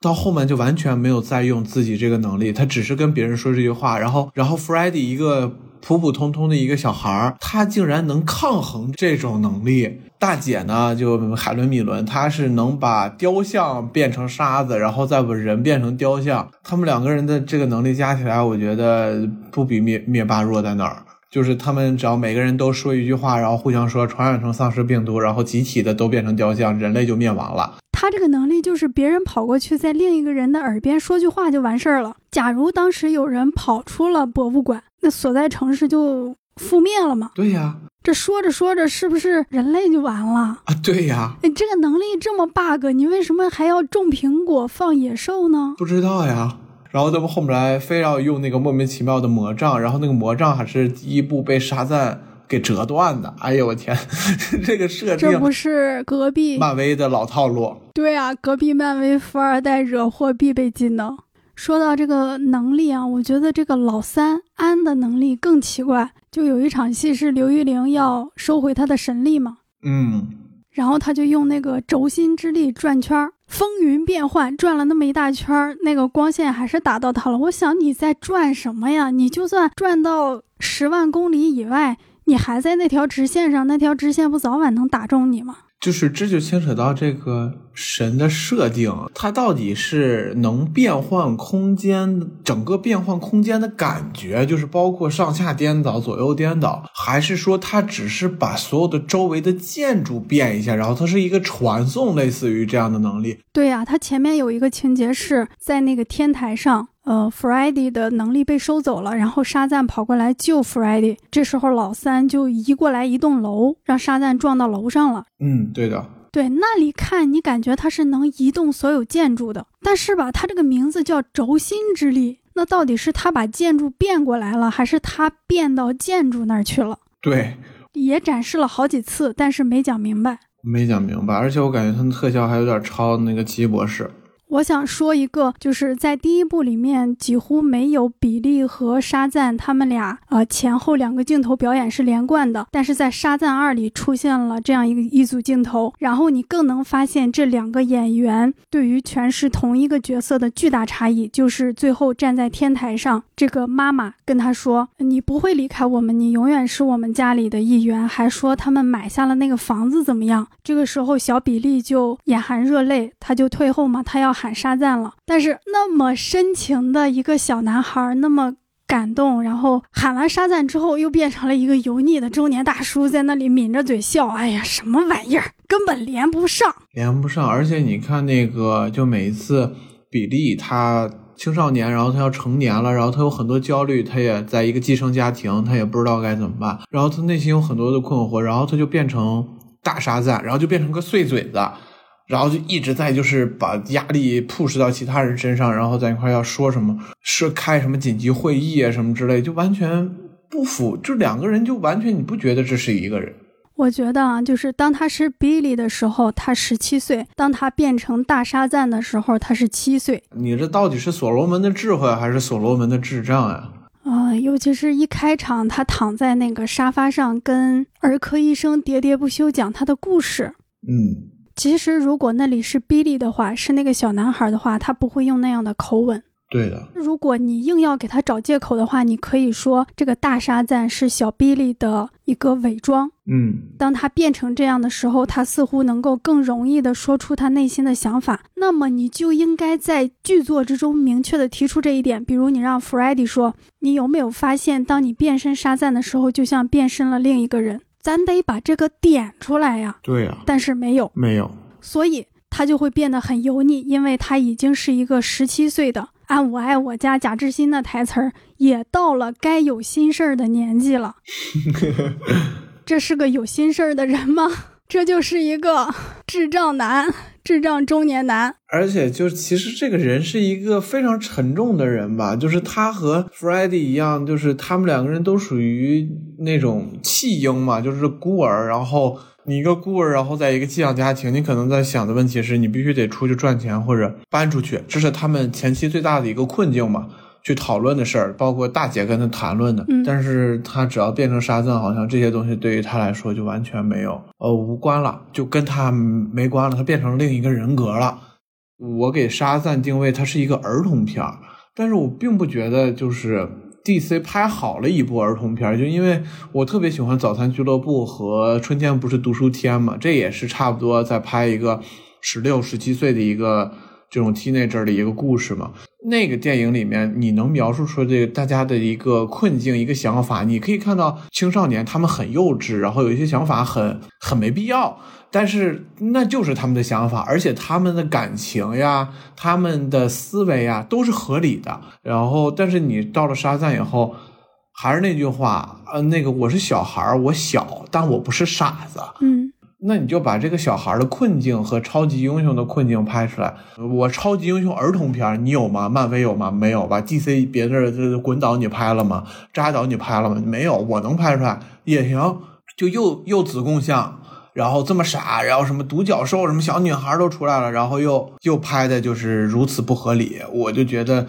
[SPEAKER 1] 到后面就完全没有再用自己这个能力，他只是跟别人说这句话。然后，然后 f r e d d y 一个普普通通的一个小孩儿，他竟然能抗衡这种能力。大姐呢，就海伦米伦，她是能把雕像变成沙子，然后再把人变成雕像。他们两个人的这个能力加起来，我觉得不比灭灭霸弱在哪儿。就是他们只要每个人都说一句话，然后互相说，传染成丧尸病毒，然后集体的都变成雕像，人类就灭亡了。
[SPEAKER 2] 他这个能力就是别人跑过去，在另一个人的耳边说句话就完事儿了。假如当时有人跑出了博物馆，那所在城市就覆灭了吗？
[SPEAKER 1] 对呀。
[SPEAKER 2] 这说着说着，是不是人类就完了
[SPEAKER 1] 啊？对呀，
[SPEAKER 2] 你这个能力这么 bug，你为什么还要种苹果放野兽呢？
[SPEAKER 1] 不知道呀。然后他们后面来非要用那个莫名其妙的魔杖，然后那个魔杖还是第一部被沙赞给折断的。哎呦我天，这个设定
[SPEAKER 2] 这不是隔壁
[SPEAKER 1] 漫威的老套路？
[SPEAKER 2] 对啊，隔壁漫威富二代惹祸必备技能。说到这个能力啊，我觉得这个老三安的能力更奇怪。就有一场戏是刘玉玲要收回她的神力嘛，
[SPEAKER 1] 嗯，
[SPEAKER 2] 然后他就用那个轴心之力转圈儿，风云变幻，转了那么一大圈儿，那个光线还是打到他了。我想你在转什么呀？你就算转到十万公里以外，你还在那条直线上，那条直线不早晚能打中你吗？
[SPEAKER 1] 就是这就牵扯到这个神的设定，它到底是能变换空间，整个变换空间的感觉，就是包括上下颠倒、左右颠倒，还是说它只是把所有的周围的建筑变一下，然后它是一个传送，类似于这样的能力？
[SPEAKER 2] 对呀，它前面有一个情节是在那个天台上。呃 f r e d d y 的能力被收走了，然后沙赞跑过来救 f r e d d y 这时候老三就移过来一栋楼，让沙赞撞到楼上了。
[SPEAKER 1] 嗯，对的，
[SPEAKER 2] 对，那里看你感觉他是能移动所有建筑的，但是吧，他这个名字叫轴心之力，那到底是他把建筑变过来了，还是他变到建筑那儿去了？
[SPEAKER 1] 对，
[SPEAKER 2] 也展示了好几次，但是没讲明白，
[SPEAKER 1] 没讲明白，而且我感觉他的特效还有点超那个奇异博士。
[SPEAKER 2] 我想说一个，就是在第一部里面几乎没有比利和沙赞他们俩呃前后两个镜头表演是连贯的，但是在沙赞二里出现了这样一个一组镜头，然后你更能发现这两个演员对于诠释同一个角色的巨大差异，就是最后站在天台上，这个妈妈跟他说：“你不会离开我们，你永远是我们家里的一员。”还说他们买下了那个房子怎么样？这个时候小比利就眼含热泪，他就退后嘛，他要。喊沙赞了，但是那么深情的一个小男孩，那么感动，然后喊完沙赞之后，又变成了一个油腻的中年大叔，在那里抿着嘴笑。哎呀，什么玩意儿，根本连不上，
[SPEAKER 1] 连不上。而且你看那个，就每一次比利他青少年，然后他要成年了，然后他有很多焦虑，他也在一个寄生家庭，他也不知道该怎么办，然后他内心有很多的困惑，然后他就变成大沙赞，然后就变成个碎嘴子。然后就一直在就是把压力 push 到其他人身上，然后在一块要说什么，是开什么紧急会议啊什么之类，就完全不符。就两个人就完全你不觉得这是一个人？
[SPEAKER 2] 我觉得啊，就是当他是 Billy 的时候，他十七岁；当他变成大沙赞的时候，他是七岁。
[SPEAKER 1] 你这到底是所罗门的智慧还是所罗门的智障呀？
[SPEAKER 2] 啊、尤其是一开场，他躺在那个沙发上跟儿科医生喋喋不休讲他的故事。
[SPEAKER 1] 嗯，
[SPEAKER 2] 其实，如果那里是 Billy 的话，是那个小男孩的话，他不会用那样的口吻。
[SPEAKER 1] 对的，
[SPEAKER 2] 如果你硬要给他找借口的话，你可以说这个大沙赞是小 Billy 的一个伪装。
[SPEAKER 1] 嗯，
[SPEAKER 2] 当他变成这样的时候，他似乎能够更容易的说出他内心的想法。那么你就应该在剧作之中明确的提出这一点，比如你让 Freddy 说：“你有没有发现，当你变身沙赞的时候，就像变身了另一个人？”咱得把这个点出来呀。
[SPEAKER 1] 对呀、
[SPEAKER 2] 但是没有，
[SPEAKER 1] 没有，
[SPEAKER 2] 所以他就会变得很油腻，因为他已经是一个十七岁的。按我爱我家贾志新的台词儿，也到了该有心事儿的年纪了。这是个有心事儿的人吗？这就是一个智障男，智障中年男。
[SPEAKER 1] 而且就其实这个人是一个非常沉重的人吧，就是他和 f r e d d y 一样，就是他们两个人都属于那种弃婴嘛，就是孤儿。然后你一个孤儿，然后在一个寄养家庭，你可能在想的问题是你必须得出去赚钱或者搬出去，这是他们前期最大的一个困境嘛。去讨论的事儿，包括大姐跟他谈论的，
[SPEAKER 2] 嗯
[SPEAKER 1] 但是他只要变成沙赞，好像这些东西对于他来说就完全没有呃无关了，就跟他没关了，他变成另一个人格了。我给沙赞定位，它是一个儿童片儿，但是我并不觉得就是 DC 拍好了一部儿童片儿，就因为我特别喜欢《早餐俱乐部》和《春天不是读书天》嘛，这也是差不多在拍一个十六、十七岁的一个这种 teenager 的一个故事嘛。那个电影里面，你能描述出这个大家的一个困境、一个想法，你可以看到青少年他们很幼稚，然后有一些想法很很没必要。但是那就是他们的想法，而且他们的感情呀、他们的思维呀都是合理的。然后，但是你到了沙赞以后，还是那句话，呃，那个我是小孩儿，我小，但我不是傻子。
[SPEAKER 2] 嗯，
[SPEAKER 1] 那你就把这个小孩的困境和超级英雄的困境拍出来。我超级英雄儿童片你有吗？漫威有吗？没有吧？DC 别的这滚导你拍了吗？扎导你拍了吗？没有，我能拍出来也行。就又又子贡像，然后这么傻，然后什么独角兽，什么小女孩都出来了，然后又又拍的就是如此不合理，我就觉得。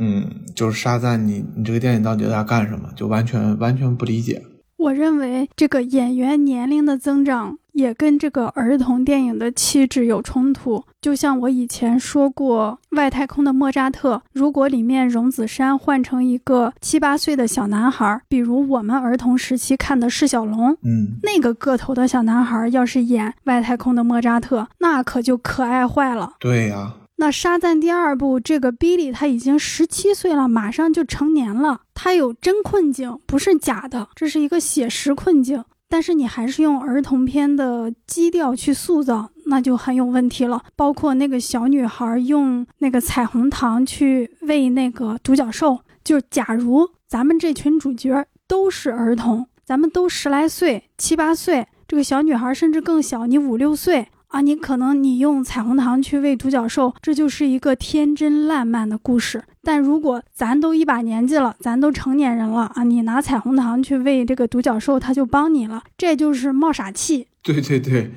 [SPEAKER 1] 嗯，就是沙赞你，你这个电影到底在干什么？就完全完全不理解。
[SPEAKER 2] 我认为这个演员年龄的增长也跟这个儿童电影的气质有冲突。就像我以前说过，《外太空的莫扎特》，如果里面荣子杉换成一个七八岁的小男孩，比如我们儿童时期看的释小龙，
[SPEAKER 1] 嗯，
[SPEAKER 2] 那个个头的小男孩要是演《外太空的莫扎特》，那可就可爱坏了。
[SPEAKER 1] 对呀、
[SPEAKER 2] 那《沙赞》第二部，这个 Billy 他已经十七岁了，马上就成年了。他有真困境，不是假的，这是一个写实困境。但是你还是用儿童片的基调去塑造，那就很有问题了。包括那个小女孩用那个彩虹糖去喂那个独角兽，就假如咱们这群主角都是儿童，咱们都十来岁、七八岁，这个小女孩甚至更小，你五六岁。啊，你可能你用彩虹糖去喂独角兽，这就是一个天真烂漫的故事。但如果咱都一把年纪了，咱都成年人了啊，你拿彩虹糖去喂这个独角兽，它就帮你了，这就是冒傻气。
[SPEAKER 1] 对对对，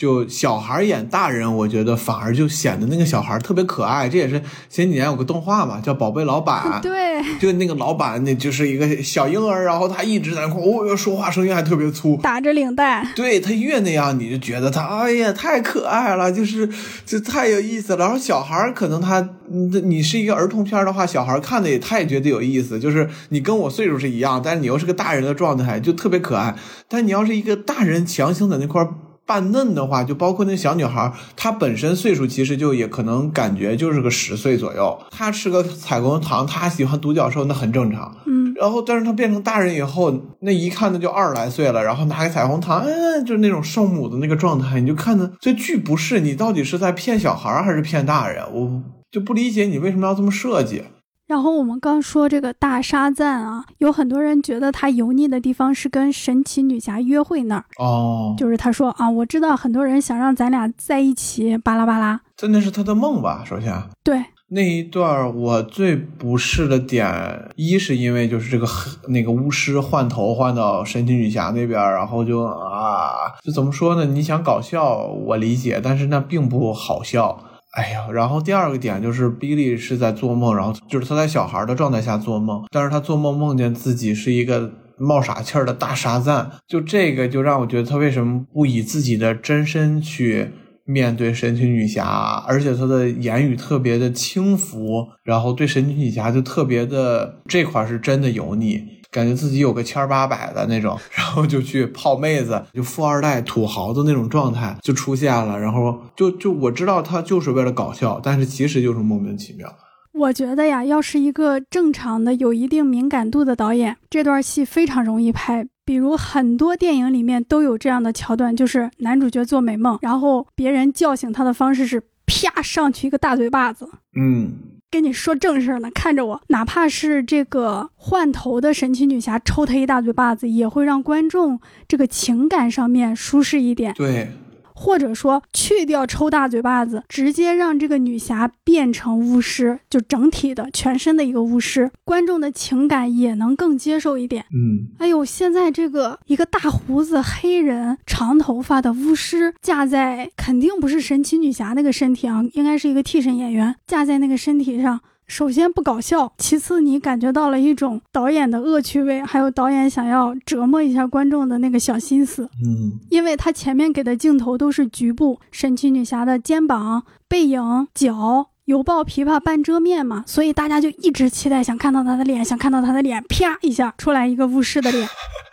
[SPEAKER 1] 就小孩演大人，我觉得反而就显得那个小孩特别可爱。这也是前几年有个动画嘛，叫《宝贝老板》。
[SPEAKER 2] 对，
[SPEAKER 1] 就那个老板，那就是一个小婴儿，然后他一直在那块，哦，说话声音还特别粗。
[SPEAKER 2] 打着领带，
[SPEAKER 1] 对他越那样，你就觉得他，哎呀，太可爱了，就是就太有意思了。然后小孩可能他，嗯你是一个儿童片的话，小孩看的也他也觉得有意思，就是你跟我岁数是一样，但是你又是个大人的状态，就特别可爱。但你要是一个大人强行在那块儿扮嫩的话，就包括那小女孩儿，她本身岁数其实就也可能感觉就是个十岁左右，她吃个彩虹糖，她喜欢独角兽，那很正常。
[SPEAKER 2] 嗯，
[SPEAKER 1] 然后，但是她变成大人以后，那一看那就二十来岁了，然后拿个彩虹糖，嗯，就是那种圣母的那个状态，你就看的这剧不是你到底是在骗小孩儿还是骗大人？我就不理解你为什么要这么设计。
[SPEAKER 2] 然后我们刚说这个大沙赞啊，有很多人觉得他油腻的地方是跟神奇女侠约会那儿，
[SPEAKER 1] 哦，
[SPEAKER 2] 就是他说啊，我知道很多人想让咱俩在一起，巴拉巴拉。
[SPEAKER 1] 真的是他的梦吧？首先，
[SPEAKER 2] 对，
[SPEAKER 1] 那一段儿我最不适的点，一是因为就是这个那个巫师换头换到神奇女侠那边儿，然后就啊，就怎么说呢？你想搞笑我理解，但是那并不好笑。哎呀，然后第二个点就是比利是在做梦，然后就是他在小孩的状态下做梦，但是他做梦梦见自己是一个冒傻气儿的大沙赞，就这个就让我觉得他为什么不以自己的真身去面对神奇女侠，而且他的言语特别的轻浮，然后对神奇女侠就特别的这块是真的油腻。感觉自己有个千八百的那种，然后就去泡妹子，就富二代、土豪的那种状态就出现了。然后就就我知道他就是为了搞笑，但是其实就是莫名其妙。
[SPEAKER 2] 我觉得呀，要是一个正常的、有一定敏感度的导演，这段戏非常容易拍。比如很多电影里面都有这样的桥段，就是男主角做美梦，然后别人叫醒他的方式是啪上去一个大嘴巴子。
[SPEAKER 1] 嗯。
[SPEAKER 2] 跟你说正事儿呢，看着我，哪怕是这个换头的神奇女侠抽他一大嘴巴子，也会让观众这个情感上面舒适一点。
[SPEAKER 1] 对。
[SPEAKER 2] 或者说去掉抽大嘴巴子，直接让这个女侠变成巫师，就整体的全身的一个巫师，观众的情感也能更接受一点。
[SPEAKER 1] 嗯，
[SPEAKER 2] 哎呦，现在这个一个大胡子黑人长头发的巫师架在，肯定不是神奇女侠那个身体啊，应该是一个替身演员架在那个身体上。首先不搞笑，其次你感觉到了一种导演的恶趣味，还有导演想要折磨一下观众的那个小心思。
[SPEAKER 1] 嗯，
[SPEAKER 2] 因为他前面给的镜头都是局部，神奇女侠的肩膀、背影、脚，犹抱琵琶半遮面嘛，所以大家就一直期待想看到他的脸，想看到他的脸，啪一下出来一个巫师的脸。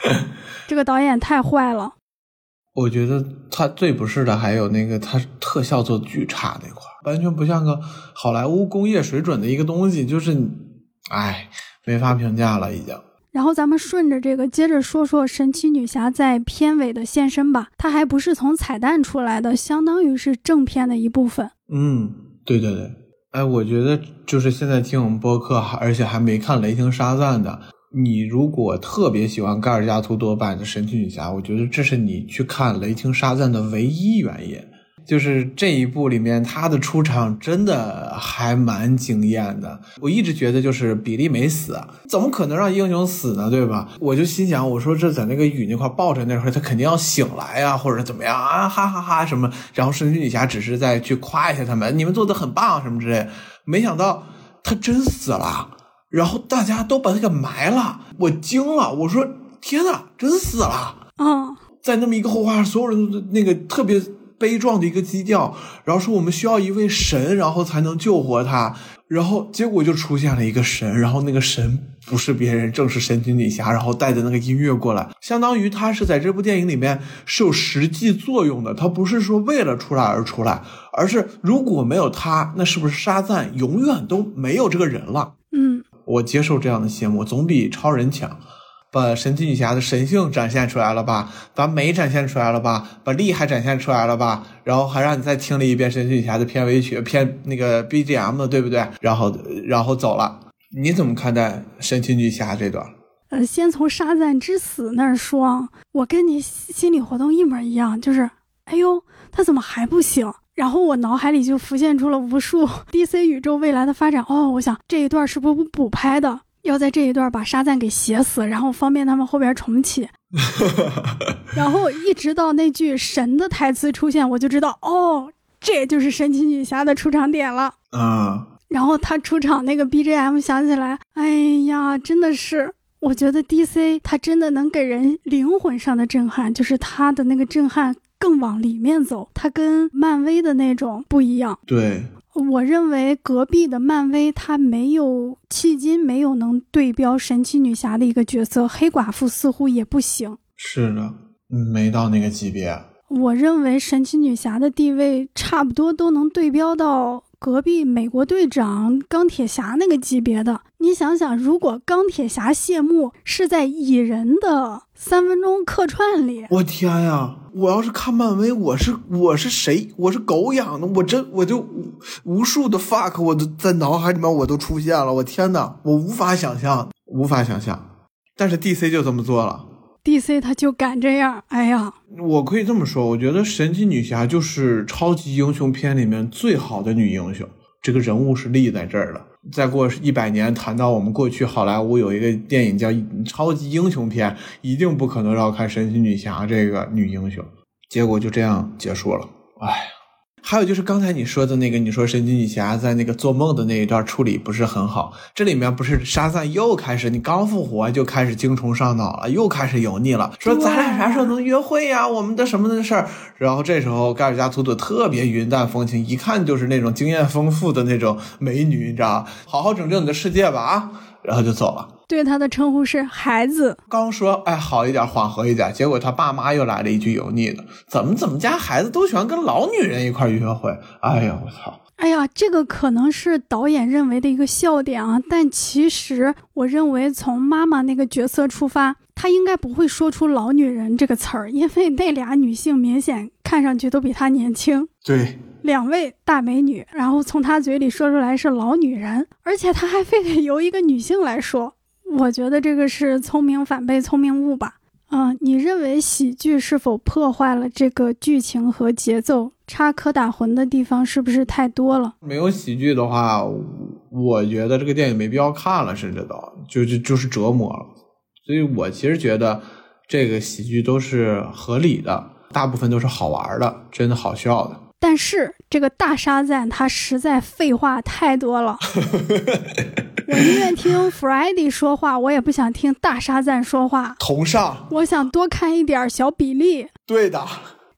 [SPEAKER 2] 这个导演太坏了。
[SPEAKER 1] 我觉得他最不是的还有那个他特效做的巨差那块完全不像个好莱坞工业水准的一个东西，就是，哎，没法评价了已经。
[SPEAKER 2] 然后咱们顺着这个接着说说神奇女侠在片尾的现身吧，她还不是从彩蛋出来的，相当于是正片的一部分。
[SPEAKER 1] 嗯，对对对，哎，我觉得就是现在听我们播客，而且还没看《雷霆沙赞》的。你如果特别喜欢盖尔加图多版的神奇女侠，我觉得这是你去看《雷霆沙赞》的唯一原因。就是这一部里面，他的出场真的还蛮惊艳的。我一直觉得，就是比利没死，怎么可能让英雄死呢？对吧？我就心想，我说这在那个雨那块抱着那会儿，他肯定要醒来呀，或者怎么样啊？哈哈哈什么？然后神奇女侠只是在去夸一下他们，你们做的很棒什么之类。没想到他真死了。然后大家都把他给埋了，我惊了，我说天呐，真死了！
[SPEAKER 2] 嗯，
[SPEAKER 1] 在那么一个后话，所有人都那个特别悲壮的一个基调，然后说我们需要一位神，然后才能救活他。然后结果就出现了一个神，然后那个神不是别人，正是神奇女侠，然后带着那个音乐过来，相当于他是在这部电影里面是有实际作用的，他不是说为了出来而出来，而是如果没有他，那是不是沙赞永远都没有这个人了？
[SPEAKER 2] 嗯。
[SPEAKER 1] 我接受这样的谢幕，总比超人强。把神奇女侠的神性展现出来了吧，把美展现出来了吧，把厉害展现出来了吧，然后还让你再听了一遍神奇女侠的片尾曲、片那个 BGM，对不对？然后，然后走了。你怎么看待神奇女侠这段？
[SPEAKER 2] 呃，先从沙赞之死那儿说，我跟你心理活动一模一样，就是，哎呦，他怎么还不醒？然后我脑海里就浮现出了无数 DC 宇宙未来的发展。哦，我想这一段是不是补拍的？要在这一段把沙赞给写死，然后方便他们后边重启。然后一直到那句神的台词出现，我就知道，哦，这就是神奇女侠的出场点了。
[SPEAKER 1] 啊！
[SPEAKER 2] 然后他出场那个 BGM 响起来，哎呀，真的是，我觉得 DC 它真的能给人灵魂上的震撼，就是它的那个震撼。更往里面走，它跟漫威的那种不一样。
[SPEAKER 1] 对，
[SPEAKER 2] 我认为隔壁的漫威，它没有迄今没有能对标神奇女侠的一个角色，黑寡妇似乎也不行。
[SPEAKER 1] 是的，没到那个级别。
[SPEAKER 2] 我认为神奇女侠的地位差不多都能对标到。隔壁美国队长钢铁侠那个级别的，你想想，如果钢铁侠谢幕是在蚁人的三分钟客串里，
[SPEAKER 1] 我天呀！我要是看漫威，我是我是谁？我是狗养的，我真我就无数的 fuck，我都在脑海里面我都出现了。我天呐，我无法想象，无法想象。但是 DC 就这么做了。
[SPEAKER 2] DC 他就敢这样，哎呀，
[SPEAKER 1] 我可以这么说，我觉得神奇女侠就是超级英雄片里面最好的女英雄，这个人物是立在这儿的。再过一百年，谈到我们过去好莱坞有一个电影叫超级英雄片，一定不可能绕开神奇女侠这个女英雄。结果就这样结束了，哎。还有就是刚才你说的那个，你说神奇女侠在那个做梦的那一段处理不是很好，这里面不是沙赞又开始，你刚复活就开始精虫上脑了，又开始油腻了，说咱俩啥时候能约会呀？我们的什么的事儿。然后这时候盖尔加图图特别云淡风轻，一看就是那种经验丰富的那种美女，你知道好好拯救你的世界吧啊！然后就走了。
[SPEAKER 2] 对他的称呼是孩子。
[SPEAKER 1] 刚说哎好一点，缓和一点，结果他爸妈又来了一句油腻的：怎么怎么家孩子都喜欢跟老女人一块约会？哎呀，我操！
[SPEAKER 2] 哎呀，这个可能是导演认为的一个笑点啊，但其实我认为从妈妈那个角色出发，她应该不会说出“老女人”这个词儿，因为那俩女性明显看上去都比她年轻。
[SPEAKER 1] 对，
[SPEAKER 2] 两位大美女，然后从她嘴里说出来是老女人，而且她还非得由一个女性来说，我觉得这个是聪明反被聪明误吧。嗯，你认为喜剧是否破坏了这个剧情和节奏？插科打诨的地方是不是太多了？
[SPEAKER 1] 没有喜剧的话，我觉得这个电影没必要看了，甚至都就就就是折磨了。所以我其实觉得这个喜剧都是合理的，大部分都是好玩的，真的好笑的。
[SPEAKER 2] 但是这个大沙赞他实在废话太多了 我宁愿听 Friday 说话，我也不想听大沙赞说话。
[SPEAKER 1] 同上，
[SPEAKER 2] 我想多看一点小比利。
[SPEAKER 1] 对的。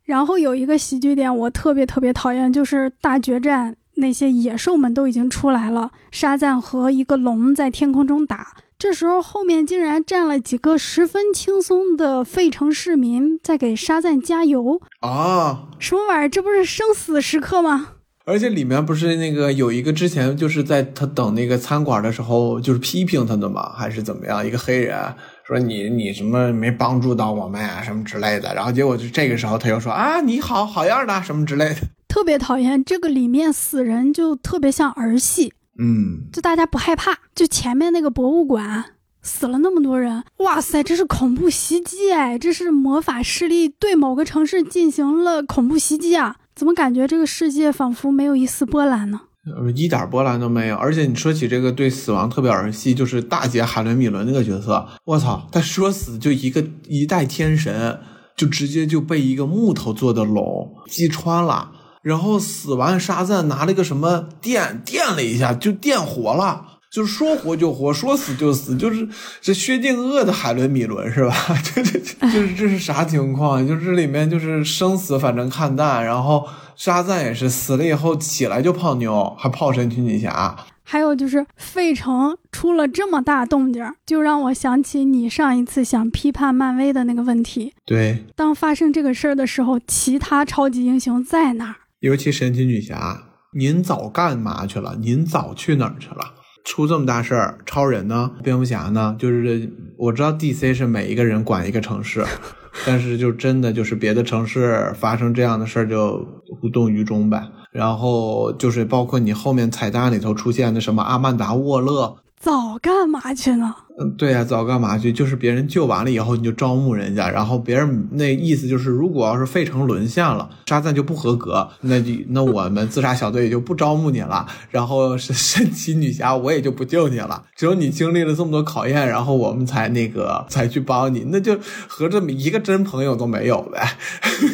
[SPEAKER 2] 然后有一个喜剧点，我特别特别讨厌，就是大决战那些野兽们都已经出来了，沙赞和一个龙在天空中打，这时候后面竟然站了几个十分轻松的费城市民在给沙赞加油
[SPEAKER 1] 啊！
[SPEAKER 2] 什么玩意儿？这不是生死时刻吗？
[SPEAKER 1] 而且里面不是那个有一个之前就是在他等那个餐馆的时候就是批评他的嘛？还是怎么样？一个黑人。说你你什么没帮助到我们呀，什么之类的，然后结果就这个时候他又说啊你好好样的什么之类的，
[SPEAKER 2] 特别讨厌这个里面死人就特别像儿戏，
[SPEAKER 1] 嗯，
[SPEAKER 2] 就大家不害怕，就前面那个博物馆死了那么多人，哇塞，这是恐怖袭击哎，这是魔法势力对某个城市进行了恐怖袭击啊，怎么感觉这个世界仿佛没有一丝波澜呢？
[SPEAKER 1] 呃，一点波澜都没有。而且你说起这个对死亡特别儿戏，就是大姐海伦米伦那个角色，我操，他说死就一个一代天神，就直接就被一个木头做的龙击穿了，然后死完沙赞拿了个什么电电了一下就电活了，就是说活就活，说死就死，就是这薛定谔的海伦米伦是吧？这这这就是这是啥情况？就这里面就是生死反正看淡，然后。沙赞也是死了以后起来就泡妞，还泡神奇女侠。
[SPEAKER 2] 还有就是费城出了这么大动静，就让我想起你上一次想批判漫威的那个问题。
[SPEAKER 1] 对，
[SPEAKER 2] 当发生这个事儿的时候，其他超级英雄在哪儿？
[SPEAKER 1] 尤其神奇女侠，您早干嘛去了？您早去哪儿去了？出这么大事儿，超人呢？蝙蝠侠呢？就是我知道 DC 是每一个人管一个城市。但是就真的就是别的城市发生这样的事儿就无动于衷呗。然后就是包括你后面彩蛋里头出现的什么阿曼达沃勒，
[SPEAKER 2] 早干嘛去呢？
[SPEAKER 1] 嗯，对呀，早干嘛去？就是别人救完了以后，你就招募人家，然后别人那意思就是，如果要是费城沦陷了，沙赞就不合格，那就那我们自杀小队也就不招募你了，然后是 神奇女侠我也就不救你了。只有你经历了这么多考验，然后我们才那个才去帮你，那就和这么一个真朋友都没有呗。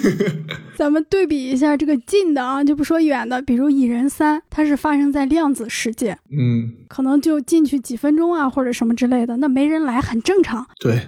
[SPEAKER 2] 咱们对比一下这个近的啊，就不说远的，比如《蚁人三》，它是发生在量子世界，
[SPEAKER 1] 嗯，
[SPEAKER 2] 可能就进去几分钟啊，或者什么之类的。那没人来很正常。
[SPEAKER 1] 对，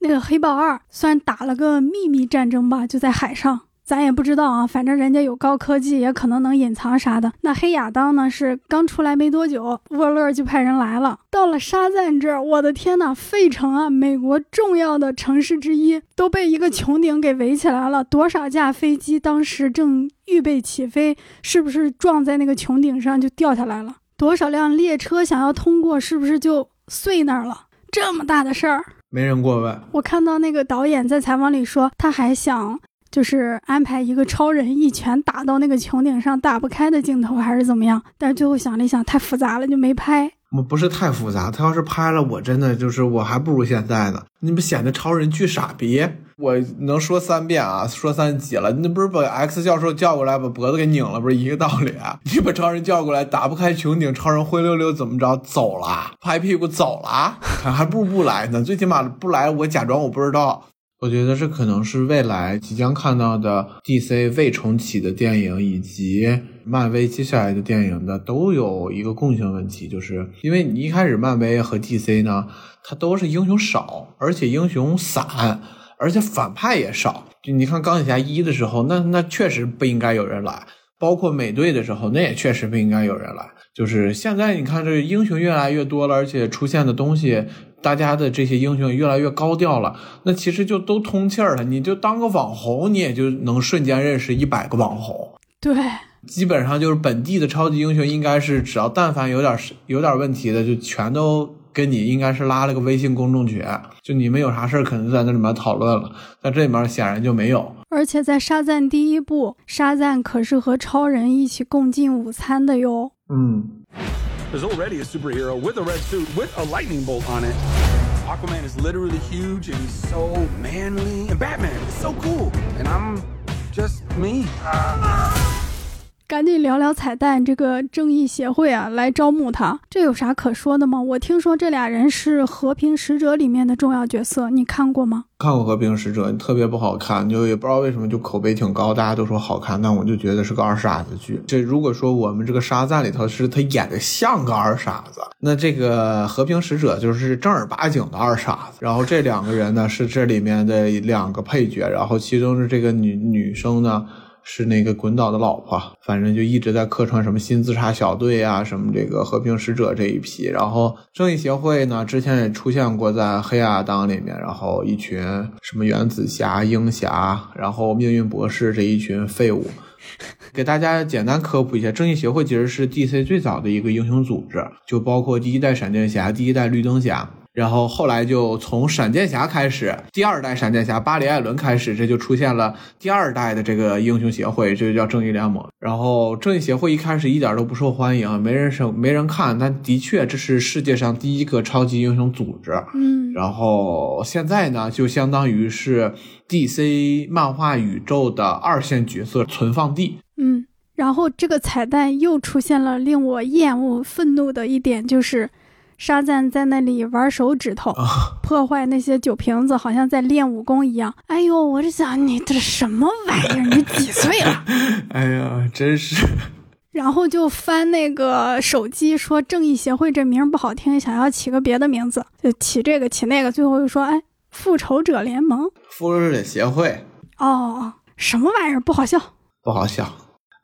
[SPEAKER 2] 那个黑豹二算打了个秘密战争吧，就在海上，咱也不知道啊。反正人家有高科技，也可能能隐藏啥的。那黑亚当呢，是刚出来没多久，沃勒就派人来了。到了沙赞这儿，我的天呐，费城啊，美国重要的城市之一，都被一个穹顶给围起来了。多少架飞机当时正预备起飞，是不是撞在那个穹顶上就掉下来了？多少辆列车想要通过，是不是就碎那儿了？这么大的事儿，
[SPEAKER 1] 没人过问。
[SPEAKER 2] 我看到那个导演在采访里说，他还想就是安排一个超人一拳打到那个穹顶上打不开的镜头，还是怎么样？但是最后想了一想，太复杂了，就没拍。
[SPEAKER 1] 不是太复杂，他要是拍了，我真的就是我还不如现在呢。你不显得超人巨傻逼？我能说三遍啊，说三集了。那不是把 X 教授叫过来把脖子给拧了，不是一个道理？啊 你把超人叫过来，打不开穹顶，超人灰溜溜怎么着走了，拍屁股走了，还不如不来呢。最起码不来，我假装我不知道。我觉得这可能是未来即将看到的 DC 未重启的电影，以及漫威接下来的电影的都有一个共性问题，就是因为你一开始漫威和 DC 呢，它都是英雄少，而且英雄散，而且反派也少。就你看钢铁侠一的时候，那那确实不应该有人来；包括美队的时候，那也确实不应该有人来。就是现在你看，这英雄越来越多了，而且出现的东西。大家的这些英雄越来越高调了，那其实就都通气儿了。你就当个网红，你也就能瞬间认识一百个网红。
[SPEAKER 2] 对，
[SPEAKER 1] 基本上就是本地的超级英雄，应该是只要但凡有点有点问题的，就全都跟你应该是拉了个微信公众群，就你们有啥事儿，可能在那里面讨论了。在这里面显然就没有。
[SPEAKER 2] 而且在沙赞第一部，沙赞可是和超人一起共进午餐的哟。
[SPEAKER 1] 嗯。
[SPEAKER 3] There's already a superhero with a red suit with a lightning bolt on it. Aquaman is literally huge and he's so manly. And Batman is so cool. And I'm just me.
[SPEAKER 2] 赶紧聊聊彩蛋，这个正义协会啊，来招募他，这有啥可说的吗？我听说这俩人是和平使者里面的重要角色，你看过吗？
[SPEAKER 1] 看过和平使者，特别不好看，就也不知道为什么就口碑挺高，大家都说好看，但我就觉得是个二傻子剧。这如果说我们这个沙赞里头是他演的像个二傻子，那这个和平使者就是正儿八经的二傻子。然后这两个人呢是这里面的两个配角，然后其中是这个女女生呢。是那个滚岛的老婆，反正就一直在客串什么新自杀小队啊，什么这个和平使者这一批。然后正义协会呢，之前也出现过在黑亚当里面，然后一群什么原子侠、鹰侠，然后命运博士这一群废物。给大家简单科普一下，正义协会其实是 DC 最早的一个英雄组织，就包括第一代闪电侠、第一代绿灯侠。然后后来就从闪电侠开始，第二代闪电侠巴里艾伦开始，这就出现了第二代的这个英雄协会，这就叫正义联盟。然后正义协会一开始一点都不受欢迎，没人生没人看，但的确这是世界上第一个超级英雄组织。
[SPEAKER 2] 嗯，
[SPEAKER 1] 然后现在呢，就相当于是 DC 漫画宇宙的二线角色存放地。
[SPEAKER 2] 嗯，然后这个彩蛋又出现了令我厌恶、愤怒的一点，就是。沙赞在那里玩手指头，破坏那些酒瓶子，好像在练武功一样。哎呦，我这想你这什么玩意儿？你几岁了？
[SPEAKER 1] 哎呀，真是。
[SPEAKER 2] 然后就翻那个手机，说正义协会这名不好听，想要起个别的名字，就起这个起那个。最后又说，哎，复仇者联盟，
[SPEAKER 1] 复仇者协会。
[SPEAKER 2] 哦，什么玩意儿？不好笑，
[SPEAKER 1] 不好笑。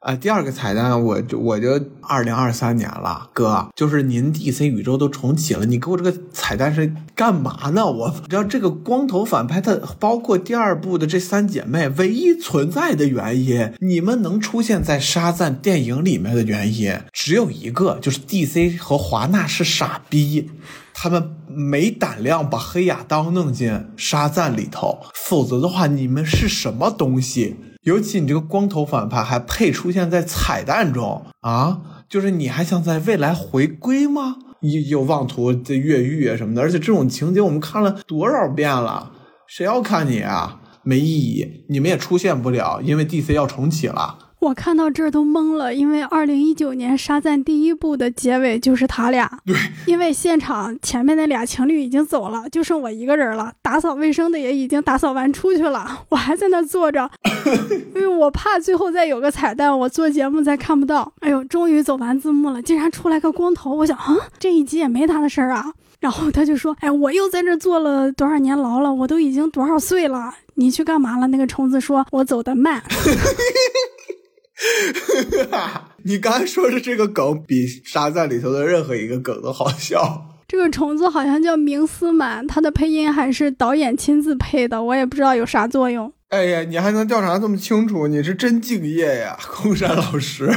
[SPEAKER 1] 啊，第二个彩蛋，我就我就二零二三年了，哥，就是您 DC 宇宙都重启了，你给我这个彩蛋是干嘛呢？我知道这个光头反派，他包括第二部的这三姐妹，唯一存在的原因，你们能出现在沙赞电影里面的原因只有一个，就是 DC 和华纳是傻逼，他们没胆量把黑亚当弄进沙赞里头，否则的话，你们是什么东西？尤其你这个光头反派还配出现在彩蛋中啊？就是你还想在未来回归吗？有有妄图这越狱啊什么的，而且这种情节我们看了多少遍了，谁要看你啊？没意义，你们也出现不了，因为 DC 要重启了。
[SPEAKER 2] 我看到这儿都懵了，因为二零一九年沙赞第一部的结尾就是他俩。
[SPEAKER 1] 对，
[SPEAKER 2] 因为现场前面那俩情侣已经走了，就剩我一个人了。打扫卫生的也已经打扫完出去了，我还在那坐着，因为我怕最后再有个彩蛋，我做节目再看不到。哎呦，终于走完字幕了，竟然出来个光头，我想啊，这一集也没他的事儿啊。然后他就说：“哎，我又在这坐了多少年牢了，我都已经多少岁了？你去干嘛了？”那个虫子说：“我走得慢。”
[SPEAKER 1] 你刚才说的这个梗比沙赞里头的任何一个梗都好笑。
[SPEAKER 2] 这个虫子好像叫明斯满，它的配音还是导演亲自配的，我也不知道有啥作用。
[SPEAKER 1] 哎呀，你还能调查这么清楚，你是真敬业呀，空山老师。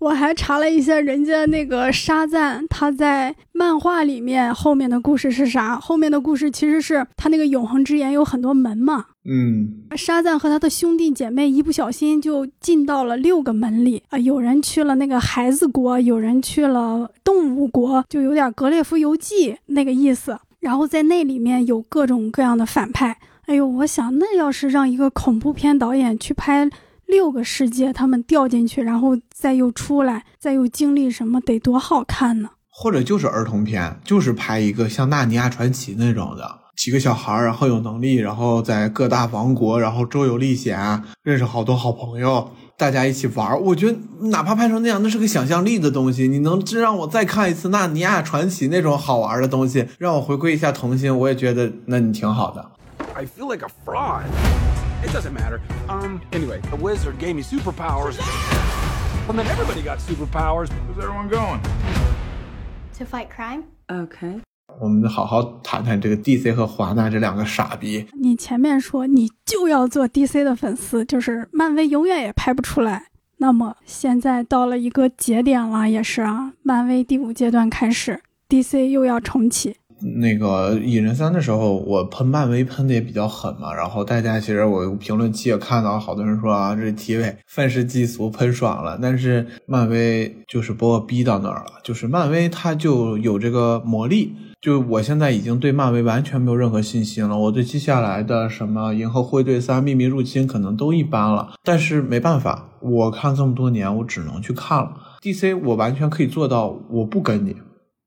[SPEAKER 2] 我还查了一下人家那个沙赞，他在漫画里面后面的故事是啥？后面的故事其实是他那个永恒之眼有很多门嘛。
[SPEAKER 1] 嗯，
[SPEAKER 2] 沙赞和他的兄弟姐妹一不小心就进到了六个门里啊，有人去了那个孩子国，有人去了动物国，就有点《格列夫游记》那个意思。然后在那里面有各种各样的反派。哎呦，我想那要是让一个恐怖片导演去拍。六个世界，他们掉进去，然后再又出来，再又经历什么，得多好看呢？
[SPEAKER 1] 或者就是儿童片，就是拍一个像《纳尼亚传奇》那种的，几个小孩儿，然后有能力，然后在各大王国，然后周游历险，认识好多好朋友，大家一起玩儿。我觉得哪怕拍成那样，那是个想象力的东西。你能真让我再看一次《纳尼亚传奇》那种好玩的东西，让我回归一下童心，我也觉得那你挺好的。
[SPEAKER 3] I feel like a fraud. It doesn't matter. Um, anyway, the wizard gave me superpowers. And then everybody got superpowers.
[SPEAKER 4] Where's everyone going?
[SPEAKER 5] To fight crime?
[SPEAKER 6] Okay.
[SPEAKER 1] 我们好好谈谈这个 DC 和华纳这两个傻逼。
[SPEAKER 2] 你前面说你就要做 DC 的粉丝，就是漫威永远也拍不出来。那么现在到了一个节点了，也是啊，漫威第五阶段开始，DC 又要重启。
[SPEAKER 1] 那个蚁人三的时候，我喷漫威喷的也比较狠嘛，然后大家其实我评论区也看到好多人说啊，这体委愤世嫉俗喷爽了，但是漫威就是把我逼到那儿了，就是漫威它就有这个魔力。就我现在已经对漫威完全没有任何信心了，我对接下来的什么《银河护卫队三》《秘密入侵》可能都一般了，但是没办法，我看这么多年，我只能去看了。DC 我完全可以做到，我不跟你，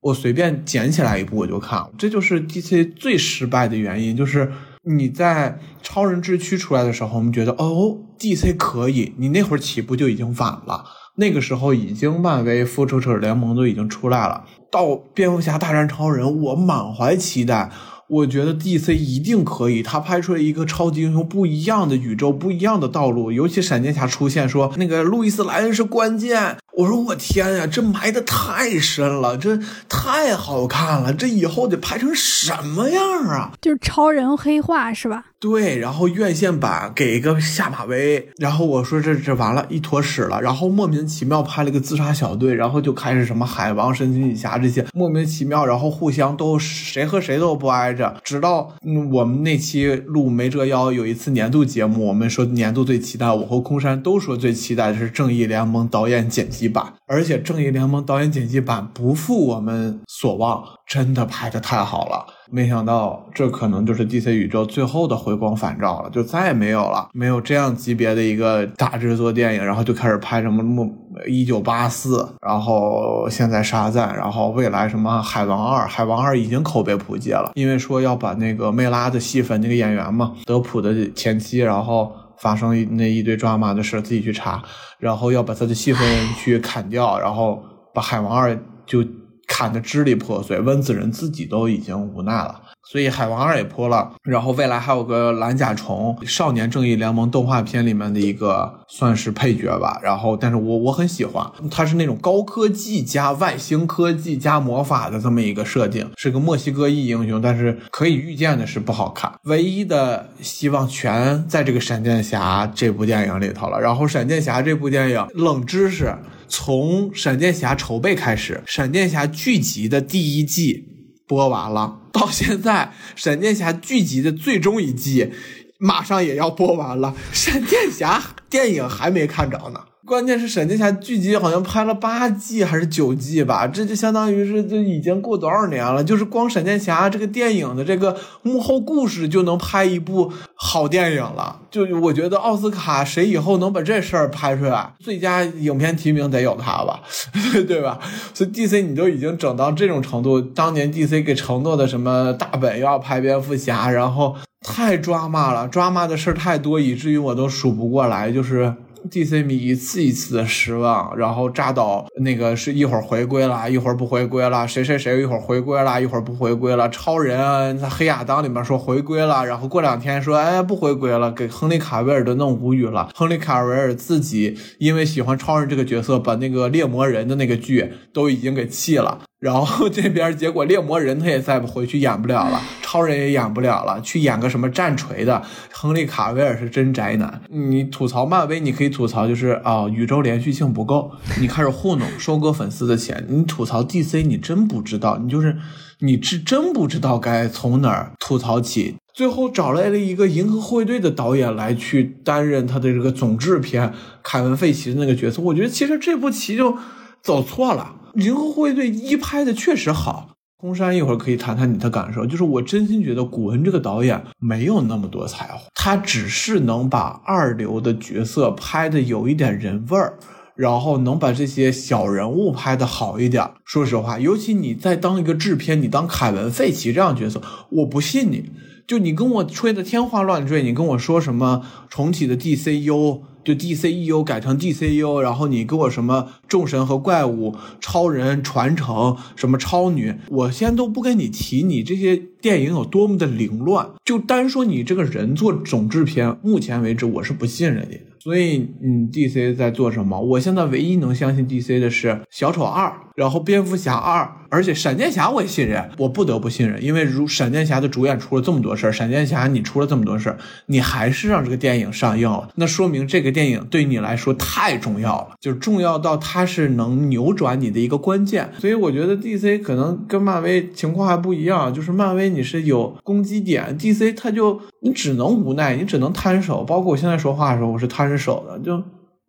[SPEAKER 1] 我随便捡起来一部我就看，这就是 DC 最失败的原因，就是你在超人之躯出来的时候，我们觉得哦，DC 可以，你那会儿起步就已经晚了。那个时候已经漫威、复仇者联盟都已经出来了，到蝙蝠侠大战超人，我满怀期待。我觉得 DC 一定可以，他拍出了一个超级英雄不一样的宇宙，不一样的道路。尤其闪电侠出现说那个路易斯莱恩是关键，我说我天呀，这埋的太深了，这太好看了，这以后得拍成什么样啊？
[SPEAKER 2] 就是超人黑化是吧？
[SPEAKER 1] 对，然后院线版给一个下马威，然后我说这这完了，一坨屎了，然后莫名其妙拍了个自杀小队，然后就开始什么海王、神奇女侠这些莫名其妙，然后互相都谁和谁都不挨着，直到嗯我们那期录没折腰有一次年度节目，我们说年度最期待，我和空山都说最期待的是《正义联盟》导演剪辑版，而且《正义联盟》导演剪辑版不负我们所望，真的拍的太好了。没想到这可能就是 DC 宇宙最后的回光返照了，就再也没有了，没有这样级别的一个大制作电影，然后就开始拍什么木一九八四，然后现在沙赞，然后未来什么海王二，海王二已经口碑扑街了，因为说要把那个梅拉的戏份那个演员嘛，德普的前妻，然后发生那一堆抓马的事，自己去查，然后要把他的戏份去砍掉，然后把海王二就。砍得支离破碎，温子仁自己都已经无奈了，所以海王二也扑了。然后未来还有个蓝甲虫，少年正义联盟动画片里面的一个算是配角吧。然后，但是我我很喜欢，他是那种高科技加外星科技加魔法的这么一个设定，是个墨西哥裔英雄，但是可以预见的是不好看。唯一的希望全在这个闪电侠这部电影里头了。然后闪电侠这部电影冷知识。从闪电侠筹备开始，闪电侠剧集的第一季播完了，到现在闪电侠剧集的最终一季马上也要播完了，闪电侠电影还没看着呢。关键是闪电侠剧集好像拍了八季还是九季吧，这就相当于是就已经过多少年了。就是光闪电侠这个电影的这个幕后故事就能拍一部好电影了。就我觉得奥斯卡谁以后能把这事儿拍出来，最佳影片提名得有他吧，对吧？所以 DC 你都已经整到这种程度，当年 DC 给承诺的什么大本要拍蝙蝠侠，然后太抓马了，抓马的事儿太多，以至于我都数不过来，就是。DC 迷一次一次的失望，然后炸到那个是一会儿回归了，一会儿不回归了，谁谁谁一会儿回归了，一会儿不回归了，超人在黑亚当里面说回归了，然后过两天说哎不回归了，给亨利卡维尔都弄无语了。亨利卡维尔自己因为喜欢超人这个角色，把那个猎魔人的那个剧都已经给弃了。然后这边结果猎魔人他也再不回去演不了了，超人也演不了了，去演个什么战锤的。亨利卡维尔是真宅男。你吐槽漫威，你可以吐槽就是啊、宇宙连续性不够，你开始糊弄收割粉丝的钱。你吐槽 DC，你真不知道，你就是你是真不知道该从哪儿吐槽起。最后找来了一个《银河护卫队》的导演来去担任他的这个总制片，凯文·费奇的那个角色。我觉得其实这步棋就走错了。《银河护卫队一》拍的确实好，空山一会儿可以谈谈你的感受。就是我真心觉得古恩这个导演没有那么多才华，他只是能把二流的角色拍的有一点人味儿。然后能把这些小人物拍的好一点。说实话，尤其你在当一个制片，你当凯文·费奇这样角色，我不信你。就你跟我吹的天花乱坠，你跟我说什么重启的 DCU，就 DCEU 改成 DCU，然后你给我什么众神和怪物、超人传承、什么超女，我先都不跟你提你这些电影有多么的凌乱，就单说你这个人做总制片，目前为止我是不信任你的。所以，嗯，DC 在做什么？我现在唯一能相信 DC 的是小丑二，然后蝙蝠侠二，而且闪电侠我也信任，我不得不信任，因为如闪电侠的主演出了这么多事儿，闪电侠你出了这么多事儿，你还是让这个电影上映了，那说明这个电影对你来说太重要了，就是重要到它是能扭转你的一个关键。所以我觉得 DC 可能跟漫威情况还不一样，就是漫威你是有攻击点，DC 它就你只能无奈，你只能摊手。包括我现在说话的时候，我是摊着。手的就，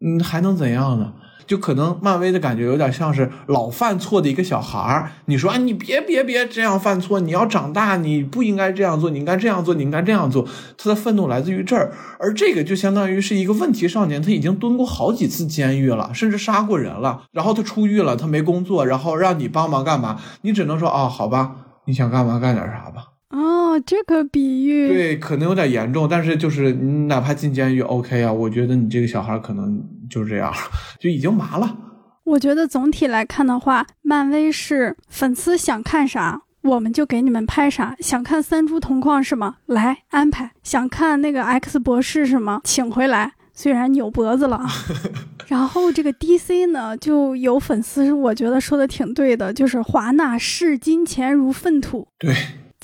[SPEAKER 1] 嗯，还能怎样呢？就可能漫威的感觉有点像是老犯错的一个小孩儿。你说，哎，你别别别这样犯错，你要长大，你不应该这样做，你应该这样做，你应该这样做。他的愤怒来自于这儿，而这个就相当于是一个问题少年，他已经蹲过好几次监狱了，甚至杀过人了，然后他出狱了，他没工作，然后让你帮忙干嘛？你只能说，哦，好吧，你想干嘛干点啥吧。
[SPEAKER 2] 哦，这个比喻
[SPEAKER 1] 对，可能有点严重，但是就是你哪怕进监狱，OK 啊，我觉得你这个小孩可能就是这样，就已经麻了。
[SPEAKER 2] 我觉得总体来看的话，漫威是粉丝想看啥，我们就给你们拍啥。想看三株同框是吗？来安排。想看那个 X 博士是吗？请回来。虽然扭脖子了啊。然后这个 DC 呢，就有粉丝我觉得说的挺对的，就是华纳视金钱如粪土。
[SPEAKER 1] 对。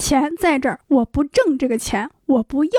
[SPEAKER 2] 钱在这儿，我不挣这个钱，我不要，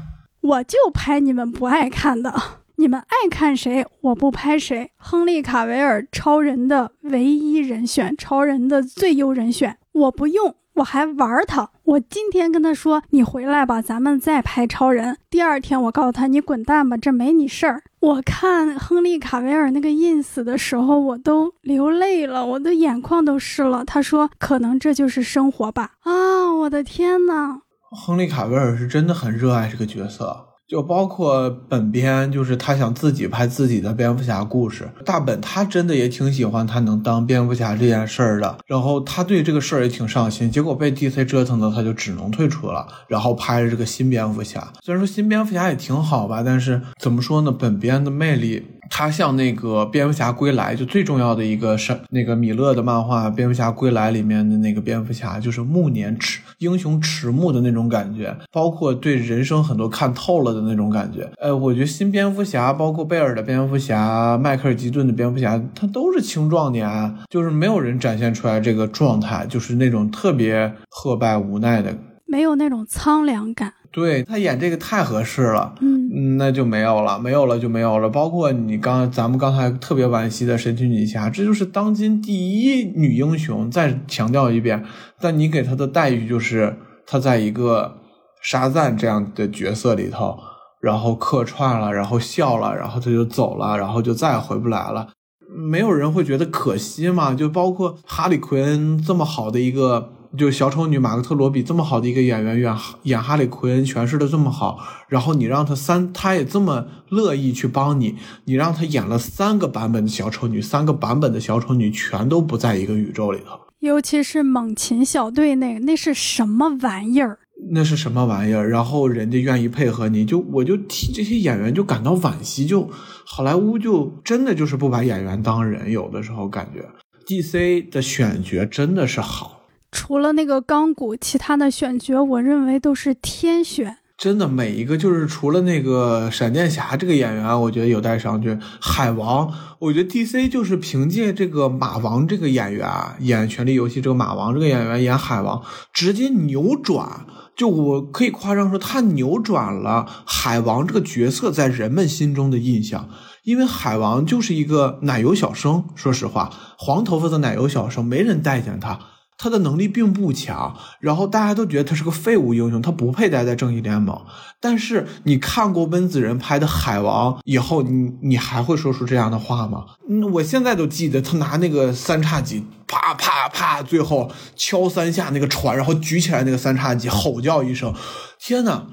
[SPEAKER 2] 我就拍你们不爱看的。你们爱看谁，我不拍谁。亨利·卡维尔，超人的唯一人选，超人的最优人选，我不用。我还玩他，我今天跟他说你回来吧，咱们再拍超人。第二天我告诉他你滚蛋吧，这没你事儿。我看亨利卡维尔那个 ins 的时候，我都流泪了，我的眼眶都湿了。他说可能这就是生活吧。啊，我的天呐！
[SPEAKER 1] 亨利卡维尔是真的很热爱这个角色。就包括本编，就是他想自己拍自己的蝙蝠侠故事。大本他真的也挺喜欢他能当蝙蝠侠这件事儿的，然后他对这个事儿也挺上心。结果被 DC 折腾的，他就只能退出了，然后拍了这个新蝙蝠侠。虽然说新蝙蝠侠也挺好吧，但是怎么说呢？本编的魅力。他像那个蝙蝠侠归来，就最重要的一个是那个米勒的漫画《蝙蝠侠归来》里面的那个蝙蝠侠，就是暮年迟英雄迟暮的那种感觉，包括对人生很多看透了的那种感觉。呃，我觉得新蝙蝠侠，包括贝尔的蝙蝠侠、迈克尔基顿的蝙蝠侠，他都是青壮年，就是没有人展现出来这个状态，就是那种特别挫败无奈的，
[SPEAKER 2] 没有那种苍凉感。
[SPEAKER 1] 对他演这个太合适了，嗯，那就没有了，没有了就没有了。包括你刚咱们刚才特别惋惜的神奇女侠，这就是当今第一女英雄。再强调一遍，但你给她的待遇就是她在一个沙赞这样的角色里头，然后客串了，然后笑了，然后她就走了，然后就再也回不来了。没有人会觉得可惜吗？就包括哈里奎恩这么好的一个。就小丑女马格特罗比这么好的一个演员演演哈利奎恩诠释的这么好，然后你让他三，他也这么乐意去帮你，你让他演了三个版本的小丑女，三个版本的小丑女全都不在一个宇宙里头。
[SPEAKER 2] 尤其是猛禽小队那个，那是什么玩意儿？
[SPEAKER 1] 那是什么玩意儿？然后人家愿意配合你，就我就替这些演员就感到惋惜，就好莱坞就真的就是不把演员当人，有的时候感觉 DC 的选角真的是好。
[SPEAKER 2] 除了那个钢骨，其他的选角我认为都是天选。
[SPEAKER 1] 真的，每一个就是除了那个闪电侠这个演员，我觉得有待商榷。海王，我觉得 DC 就是凭借这个马王这个演员演《权力游戏》这个马王这个演员演海王，直接扭转。就我可以夸张说，他扭转了海王这个角色在人们心中的印象。因为海王就是一个奶油小生，说实话，黄头发的奶油小生，没人待见他。他的能力并不强，然后大家都觉得他是个废物英雄，他不配待在正义联盟。但是你看过温子仁拍的《海王》以后，你你还会说出这样的话吗？嗯，我现在都记得他拿那个三叉戟，啪啪啪，最后敲三下那个船，然后举起来那个三叉戟，吼叫一声，天哪，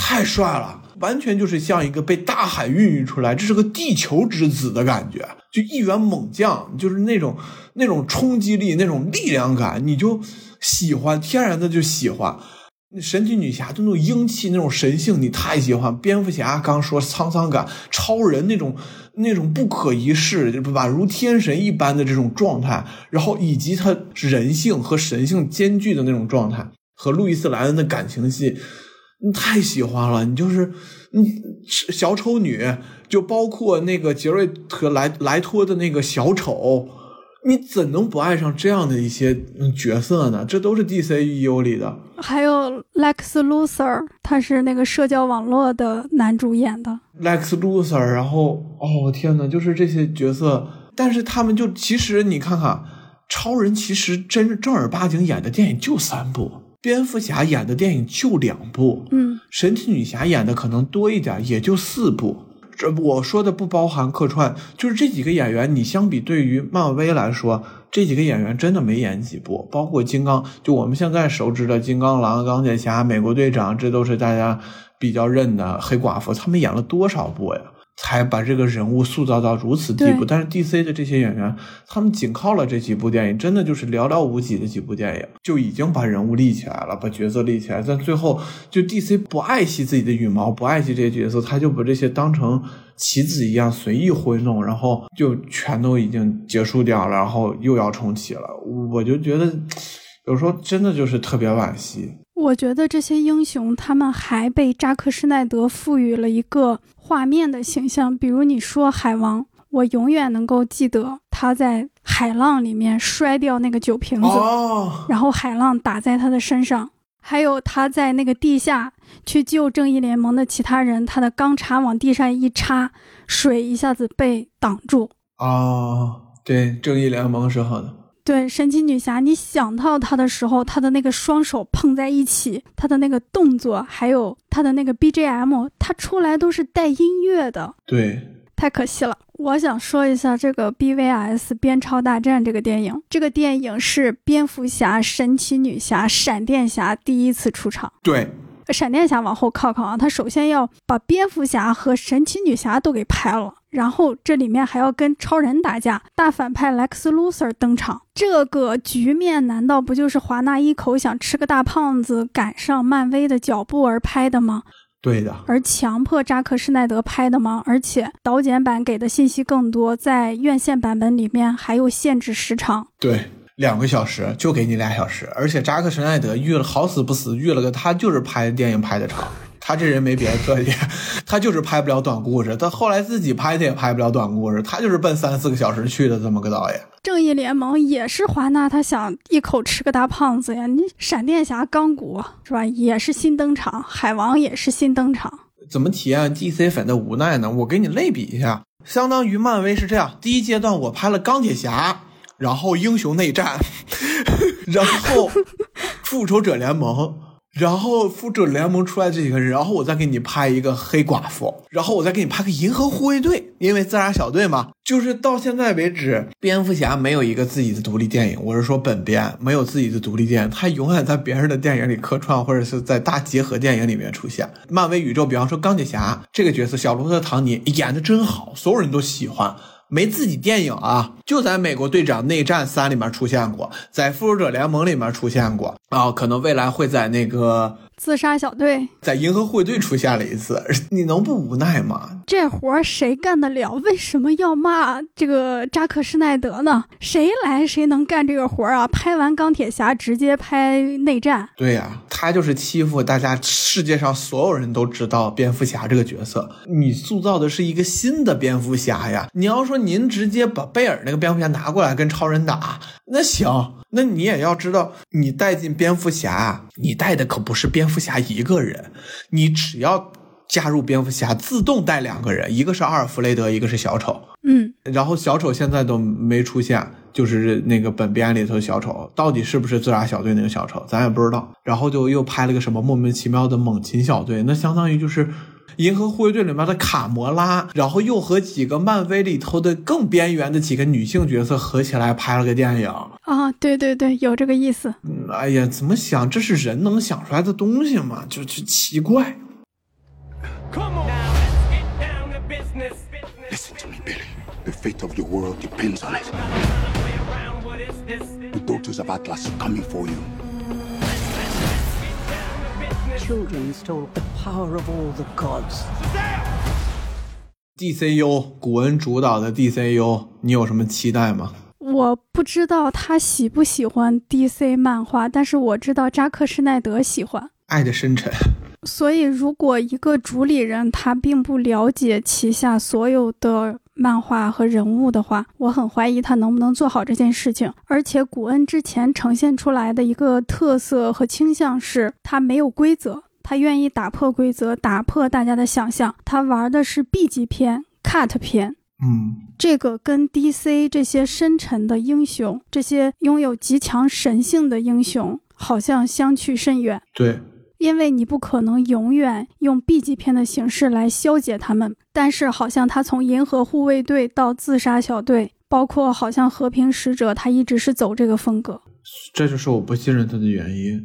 [SPEAKER 1] 太帅了！完全就是像一个被大海孕育出来，这是个地球之子的感觉，就一员猛将，就是那种那种冲击力、那种力量感，你就喜欢，天然的就喜欢。那神奇女侠就那种英气、那种神性，你太喜欢。蝙蝠侠刚说沧桑感，超人那种那种不可一世，宛如天神一般的这种状态，然后以及他人性和神性兼具的那种状态，和路易斯莱恩的感情戏，你太喜欢了。你就是你小丑女，就包括那个杰瑞和莱莱托的那个小丑。你怎能不爱上这样的一些角色呢？这都是 DCEU 里的。
[SPEAKER 2] 还有 Lex Luthor，他是那个社交网络的男主演的。
[SPEAKER 1] Lex Luthor，然后哦天呐，就是这些角色，但是他们就其实你看看，超人其实真正儿八经演的电影就三部，蝙蝠侠演的电影就两部，
[SPEAKER 2] 嗯，
[SPEAKER 1] 神奇女侠演的可能多一点，也就四部。这我说的不包含客串，就是这几个演员，你相比对于漫威来说，这几个演员真的没演几部，包括金刚，就我们现在熟知的金刚狼、钢铁侠、美国队长，这都是大家比较认的黑寡妇，他们演了多少部呀？才把这个人物塑造到如此地步，但是 D C 的这些演员，他们仅靠了这几部电影，真的就是寥寥无几的几部电影，就已经把人物立起来了，把角色立起来。但最后，就 D C 不爱惜自己的羽毛，不爱惜这些角色，他就把这些当成棋子一样随意挥弄，然后就全都已经结束掉了，然后又要重启了。我就觉得，有时候真的就是特别惋惜。
[SPEAKER 2] 我觉得这些英雄，他们还被扎克施奈德赋予了一个画面的形象。比如你说海王，我永远能够记得他在海浪里面摔掉那个酒瓶子，然后海浪打在他的身上；还有他在那个地下去救正义联盟的其他人，他的钢叉往地上一插，水一下子被挡住。
[SPEAKER 1] 哦，对，正义联盟是好的。
[SPEAKER 2] 对神奇女侠，你想到她的时候，她的那个双手碰在一起，她的那个动作，还有她的那个 BGM，她出来都是带音乐的。
[SPEAKER 1] 对，
[SPEAKER 2] 太可惜了。我想说一下这个 BVS 边超大战这个电影，这个电影是蝙蝠侠、神奇女侠、闪电侠第一次出场。
[SPEAKER 1] 对。
[SPEAKER 2] 闪电侠往后靠靠啊，他首先要把蝙蝠侠和神奇女侠都给拍了，然后这里面还要跟超人打架，大反派 Lex Luthor 登场，这个局面难道不就是华纳一口想吃个大胖子，赶上漫威的脚步而拍的吗？
[SPEAKER 1] 对的，
[SPEAKER 2] 而强迫扎克施耐德拍的吗？而且导剪版给的信息更多，在院线版本里面还有限制时长。
[SPEAKER 1] 对。两个小时就给你俩小时，而且扎克施奈德遇了好死不死遇了个他就是拍电影拍的长，他这人没别的特点，他就是拍不了短故事，他后来自己拍的也拍不了短故事，他就是奔三四个小时去的这么个导演。
[SPEAKER 2] 正义联盟也是华纳，他想一口吃个大胖子呀。你闪电侠钢骨是吧，也是新登场，海王也是新登场，
[SPEAKER 1] 怎么体验 DC 粉的无奈呢？我给你类比一下，相当于漫威是这样，第一阶段我拍了钢铁侠。然后英雄内战，然后复仇者联盟，然后复仇者联盟出来这几个人，然后我再给你拍一个黑寡妇，然后我再给你拍个银河护卫队，因为自杀小队嘛，就是到现在为止，蝙蝠侠没有一个自己的独立电影，我是说本编没有自己的独立电影，他永远在别人的电影里客串，或者是在大结合电影里面出现。漫威宇宙，比方说钢铁侠这个角色，小罗伯特·唐尼演的真好，所有人都喜欢。没自己电影啊，就在《美国队长内战三》里面出现过，在《复仇者联盟》里面出现过啊，可能未来会在那个。
[SPEAKER 2] 自杀小队
[SPEAKER 1] 在银河护卫队出现了一次，你能不无奈吗？
[SPEAKER 2] 这活谁干得了？为什么要骂这个扎克施奈德呢？谁来谁能干这个活啊？拍完钢铁侠直接拍内战？
[SPEAKER 1] 对呀，他就是欺负大家，世界上所有人都知道蝙蝠侠这个角色，你塑造的是一个新的蝙蝠侠呀。你要说您直接把贝尔那个蝙蝠侠拿过来跟超人打，那行。那你也要知道，你带进蝙蝠侠，你带的可不是蝙蝠侠一个人，你只要加入蝙蝠侠，自动带两个人，一个是阿尔弗雷德，一个是小丑。
[SPEAKER 2] 嗯，
[SPEAKER 1] 然后小丑现在都没出现，就是那个本编里头小丑，到底是不是自杀小队那个小丑，咱也不知道。然后就又拍了个什么莫名其妙的猛禽小队，那相当于就是。银河护卫队里面的卡魔拉，然后又和几个漫威里头的更边缘的几个女性角色合起来拍了个电影
[SPEAKER 2] 啊！对对对，有这个意思。
[SPEAKER 1] 嗯，哎呀，怎么想？这是人能想出来的东西吗？就就奇怪。
[SPEAKER 3] Come on.
[SPEAKER 4] Listen to me, Billy. The fate of your world depends on it. The daughters of Atlas are coming for you.
[SPEAKER 6] Children stole the power of all the gods.
[SPEAKER 1] DCU 古恩主导的 DCU，你有什么期待吗？
[SPEAKER 2] 我不知道他喜不喜欢 DC 漫画，但是我知道扎克施耐德喜欢。
[SPEAKER 1] 爱的深沉，
[SPEAKER 2] 所以，如果一个主理人他并不了解旗下所有的漫画和人物的话，我很怀疑他能不能做好这件事情。而且，古恩之前呈现出来的一个特色和倾向是，他没有规则，他愿意打破规则，打破大家的想象。他玩的是 B 级片、cut 片。
[SPEAKER 1] 嗯，
[SPEAKER 2] 这个跟 DC 这些深沉的英雄，这些拥有极强神性的英雄，好像相去甚远。
[SPEAKER 1] 对，
[SPEAKER 2] 因为你不可能永远用 B 级片的形式来消解他们，但是好像他从银河护卫队到自杀小队，包括好像和平使者，他一直是走这个风格。
[SPEAKER 1] 这就是我不信任他的原因。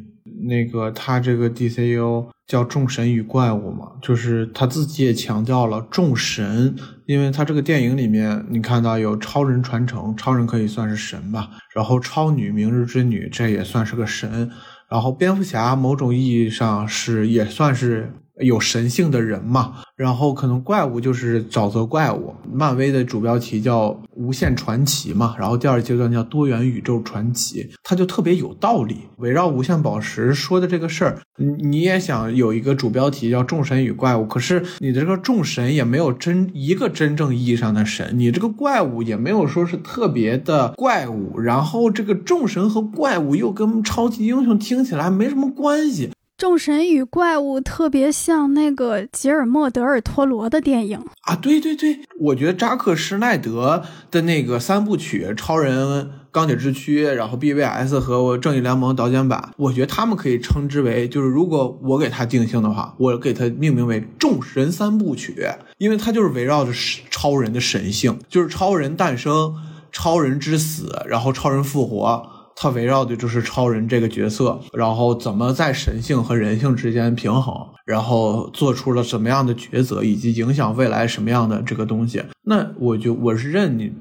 [SPEAKER 1] 那个他这个 DCU 叫众神与怪物嘛，就是他自己也强调了众神，因为他这个电影里面你看到有超人传承，超人可以算是神吧，然后超女、明日之女这也算是个神，然后蝙蝠侠某种意义上是也算是。有神性的人嘛，然后可能怪物就是沼泽怪物。漫威的主标题叫无限传奇嘛，然后第二阶段叫多元宇宙传奇，它就特别有道理。围绕无限宝石说的这个事儿，你也想有一个主标题叫众神与怪物，可是你的这个众神也没有真一个真正意义上的神，你这个怪物也没有说是特别的怪物，然后这个众神和怪物又跟超级英雄听起来没什么关系。
[SPEAKER 2] 众神与怪物特别像那个吉尔莫·德尔托罗的电影
[SPEAKER 1] 啊！对对对，我觉得扎克施奈德的那个三部曲《超人》《钢铁之躯》，然后 BVS 和《正义联盟》导剪版，我觉得他们可以称之为，就是如果我给他定性的话，我给他命名为众神三部曲，因为它就是围绕着超人的神性，就是超人诞生、超人之死，然后超人复活。他围绕的就是超人这个角色，然后怎么在神性和人性之间平衡，然后做出了什么样的抉择，以及影响未来什么样的这个东西。那我就我是认你，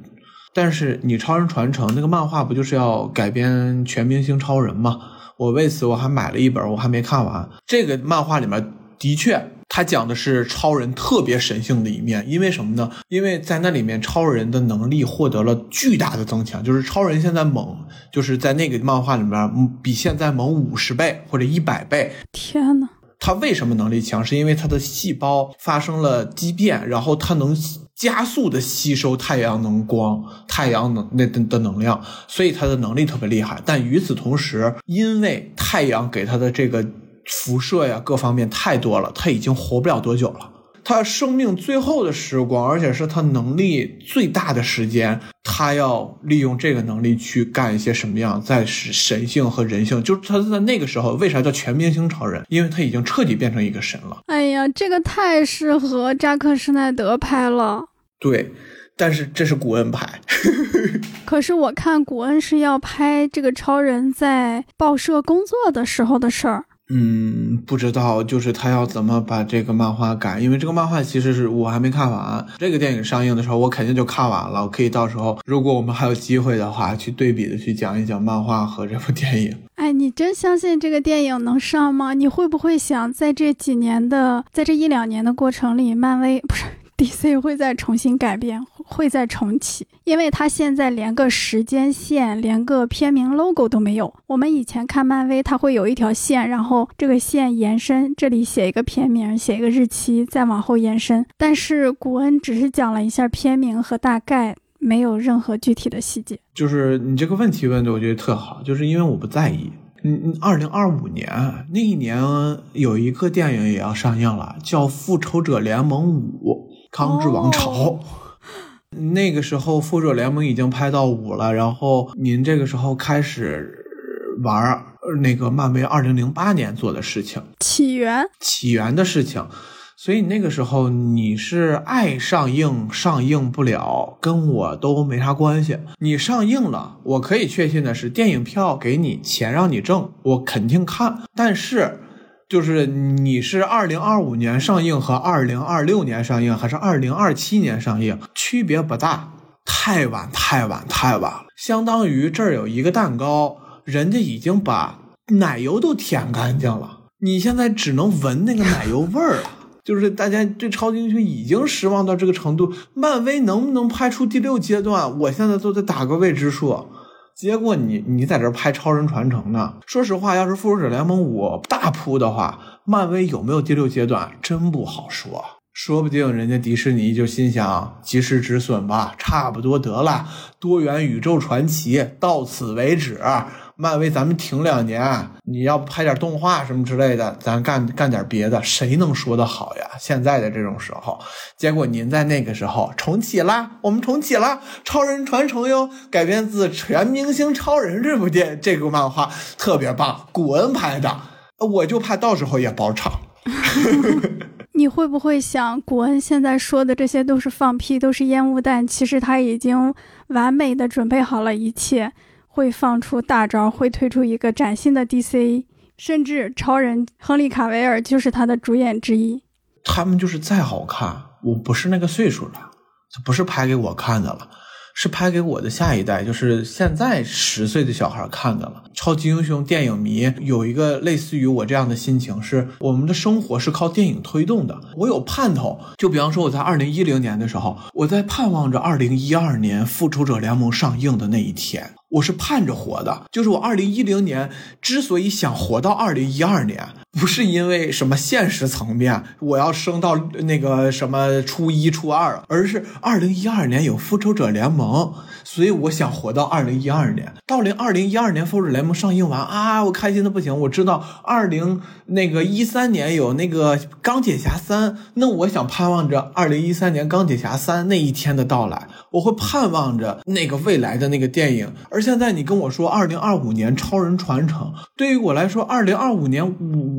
[SPEAKER 1] 但是你超人传承那个漫画不就是要改编全明星超人吗？我为此我还买了一本，我还没看完。这个漫画里面的确。他讲的是超人特别神性的一面，因为什么呢？因为在那里面，超人的能力获得了巨大的增强，就是超人现在猛，就是在那个漫画里面比现在猛五十倍或者一百倍。
[SPEAKER 2] 天呐，
[SPEAKER 1] 他为什么能力强？是因为他的细胞发生了畸变，然后他能加速的吸收太阳能光、太阳能那的的能量，所以他的能力特别厉害。但与此同时，因为太阳给他的这个。辐射呀，各方面太多了，他已经活不了多久了。他生命最后的时光，而且是他能力最大的时间，他要利用这个能力去干一些什么样？在神性和人性，就是他在那个时候，为啥叫全明星超人？因为他已经彻底变成一个神了。
[SPEAKER 2] 哎呀，这个太适合扎克施奈德拍了。
[SPEAKER 1] 对，但是这是古恩拍。
[SPEAKER 2] 可是我看古恩是要拍这个超人在报社工作的时候的事儿。
[SPEAKER 1] 嗯，不知道，就是他要怎么把这个漫画改，因为这个漫画其实是我还没看完。这个电影上映的时候，我肯定就看完了。可以到时候，如果我们还有机会的话，去对比的去讲一讲漫画和这部电影。
[SPEAKER 2] 哎，你真相信这个电影能上吗？你会不会想，在这几年的，在这一两年的过程里，漫威不是？DC 会再重新改编，会再重启，因为它现在连个时间线、连个片名 logo 都没有。我们以前看漫威，它会有一条线，然后这个线延伸，这里写一个片名，写一个日期，再往后延伸。但是古恩只是讲了一下片名和大概，没有任何具体的细节。
[SPEAKER 1] 就是你这个问题问的，我觉得特好，就是因为我不在意。嗯嗯，二零二五年那一年有一个电影也要上映了，叫《复仇者联盟五》。康之王朝，那个时候复仇者联盟已经拍到五了，然后您这个时候开始玩那个漫威二零零八年做的事情，
[SPEAKER 2] 起源
[SPEAKER 1] 起源的事情，所以那个时候你是爱上映上映不了，跟我都没啥关系。你上映了，我可以确信的是，电影票给你钱让你挣，我肯定看，但是。就是你是二零二五年上映和二零二六年上映，还是二零二七年上映，区别不大。太晚，太晚，太晚了。相当于这儿有一个蛋糕，人家已经把奶油都舔干净了，你现在只能闻那个奶油味儿了。就是大家对超级英雄已经失望到这个程度，漫威能不能拍出第六阶段？我现在都在打个未知数。结果你你在这拍超人传承呢？说实话，要是复仇者联盟五大扑的话，漫威有没有第六阶段，真不好说。说不定人家迪士尼就心想及时止损吧，差不多得了。多元宇宙传奇到此为止，漫威咱们停两年，你要拍点动画什么之类的，咱干干点别的，谁能说得好呀？现在的这种时候，结果您在那个时候重启啦，我们重启啦，《超人传承》哟，改编自《全明星超人》这部电这个漫画特别棒，古恩拍的，我就怕到时候也包场。
[SPEAKER 2] 你会不会想，古恩现在说的这些都是放屁，都是烟雾弹？其实他已经完美的准备好了一切，会放出大招，会推出一个崭新的 DC，甚至超人亨利卡维尔就是他的主演之一。
[SPEAKER 1] 他们就是再好看，我不是那个岁数了，这不是拍给我看的了。是拍给我的下一代，就是现在十岁的小孩看的了。超级英雄电影迷有一个类似于我这样的心情，是我们的生活是靠电影推动的。我有盼头，就比方说我在二零一零年的时候，我在盼望着二零一二年复仇者联盟上映的那一天。我是盼着活的，就是我二零一零年之所以想活到二零一二年，不是因为什么现实层面，我要升到那个什么初一初二，而是二零一二年有复仇者联盟，所以我想活到二零一二年。到零二零一二年复仇者联盟上映完啊，我开心的不行。我知道二零那个一三年有那个钢铁侠三，那我想盼望着二零一三年钢铁侠三那一天的到来，我会盼望着那个未来的那个电影，而。现在你跟我说二零二五年超人传承，对于我来说，二零二五年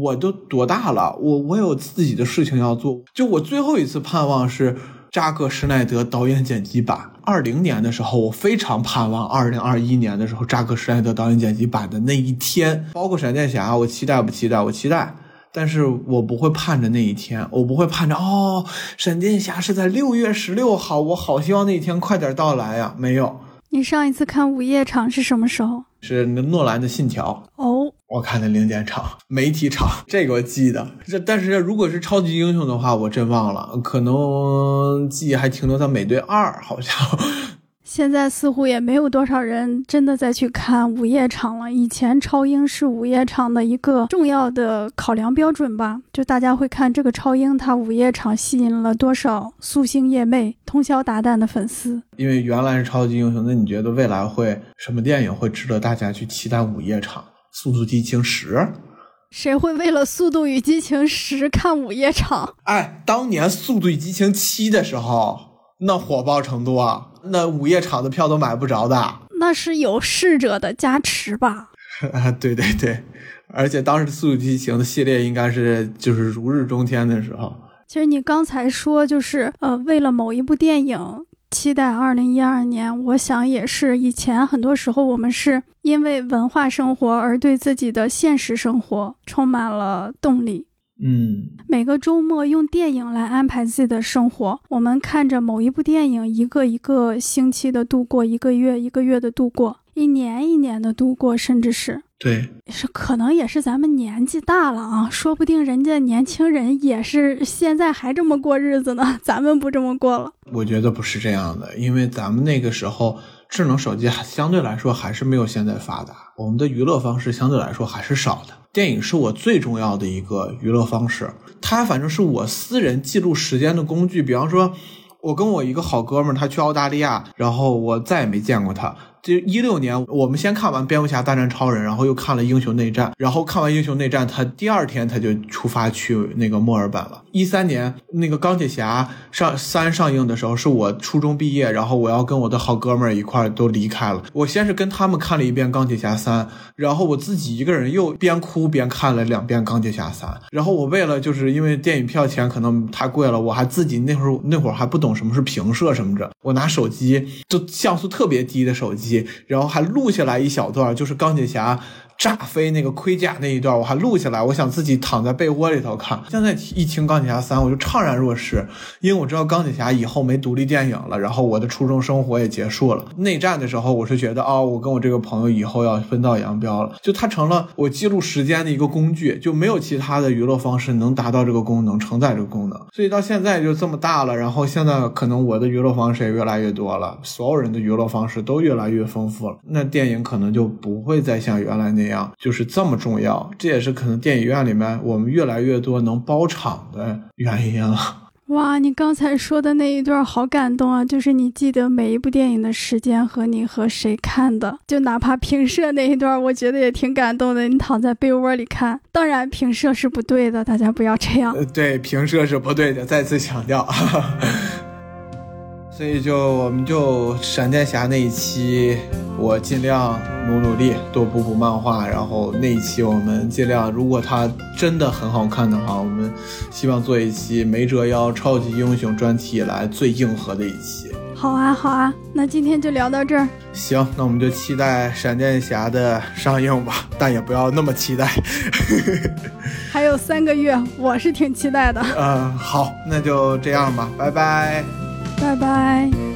[SPEAKER 1] 我我都多大了？我我有自己的事情要做。就我最后一次盼望是扎克施耐德导演剪辑版。二零年的时候，我非常盼望二零二一年的时候扎克施耐德导演剪辑版的那一天。包括闪电侠，我期待不期待？我期待，但是我不会盼着那一天，我不会盼着哦，闪电侠是在六月十六号，我好希望那一天快点到来呀！没有。
[SPEAKER 2] 你上一次看午夜场是什么时候？
[SPEAKER 1] 是那诺兰的《信条》
[SPEAKER 2] 哦，
[SPEAKER 1] 我看的零点场、媒体场，这个我记得。这但是如果是超级英雄的话，我真忘了，可能记忆还停留在《美队二》，好像。
[SPEAKER 2] 现在似乎也没有多少人真的再去看午夜场了。以前超英是午夜场的一个重要的考量标准吧，就大家会看这个超英，它午夜场吸引了多少素星夜魅、通宵达旦的粉丝。
[SPEAKER 1] 因为原来是超级英雄，那你觉得未来会什么电影会值得大家去期待午夜场？《速度激情十》？
[SPEAKER 2] 谁会为了《速度与激情十》看午夜场？
[SPEAKER 1] 哎，当年《速度与激情七》的时候，那火爆程度啊！那午夜场的票都买不着的，
[SPEAKER 2] 那是有逝者的加持吧？
[SPEAKER 1] 啊，对对对，而且当时《速度与激情》的系列应该是就是如日中天的时候。
[SPEAKER 2] 其实你刚才说就是呃，为了某一部电影期待二零一二年，我想也是。以前很多时候我们是因为文化生活而对自己的现实生活充满了动力。
[SPEAKER 1] 嗯，
[SPEAKER 2] 每个周末用电影来安排自己的生活。我们看着某一部电影，一个一个星期的度过，一个月一个月的度过，一年一年的度过，甚至是
[SPEAKER 1] 对，
[SPEAKER 2] 是可能也是咱们年纪大了啊，说不定人家年轻人也是现在还这么过日子呢，咱们不这么过了。
[SPEAKER 1] 我觉得不是这样的，因为咱们那个时候智能手机还相对来说还是没有现在发达，我们的娱乐方式相对来说还是少的。电影是我最重要的一个娱乐方式，它反正是我私人记录时间的工具。比方说，我跟我一个好哥们儿，他去澳大利亚，然后我再也没见过他。就一六年，我们先看完《蝙蝠侠大战超人》，然后又看了《英雄内战》，然后看完《英雄内战》，他第二天他就出发去那个墨尔本了。一三年那个钢铁侠上三上映的时候，是我初中毕业，然后我要跟我的好哥们儿一块儿都离开了。我先是跟他们看了一遍钢铁侠三，然后我自己一个人又边哭边看了两遍钢铁侠三。然后我为了就是因为电影票钱可能太贵了，我还自己那会儿那会儿还不懂什么是平射什么的，我拿手机就像素特别低的手机。然后还录下来一小段，就是钢铁侠炸飞那个盔甲那一段，我还录下来，我想自己躺在被窝里头看。现在一听钢铁侠三，我就怅然若失，因为我知道钢铁侠以后没独立电影了，然后我的初中生活也结束了。内战的时候，我是觉得哦，我跟我这个朋友以后要分道扬镳了，就它成了我记录时间的一个工具，就没有其他的娱乐方式能达到这个功能，承载这个功能。所以到现在就这么大了，然后现在可能我的娱乐方式也越来越多了，所有人的娱乐方式都越来越丰富了，那电影可能就不会再像原来那样就是这么重要。这也是可能电影院里面我们越来越多能包场的原因了。
[SPEAKER 2] 哇，你刚才说的那一段好感动啊！就是你记得每一部电影的时间和你和谁看的，就哪怕平射那一段，我觉得也挺感动的。你躺在被窝里看，当然平射是不对的，大家不要这样。
[SPEAKER 1] 呃，对，平射是不对的，再次强调。所以就我们就闪电侠那一期，我尽量努努力多补补漫画，然后那一期我们尽量，如果它真的很好看的话，我们希望做一期没折腰超级英雄专题以来最硬核的一期。
[SPEAKER 2] 好啊，好啊，那今天就聊到这儿。
[SPEAKER 1] 行，那我们就期待闪电侠的上映吧，但也不要那么期待。
[SPEAKER 2] 还有三个月，我是挺期待的。
[SPEAKER 1] 嗯，好，那就这样吧，拜拜。
[SPEAKER 2] 拜拜。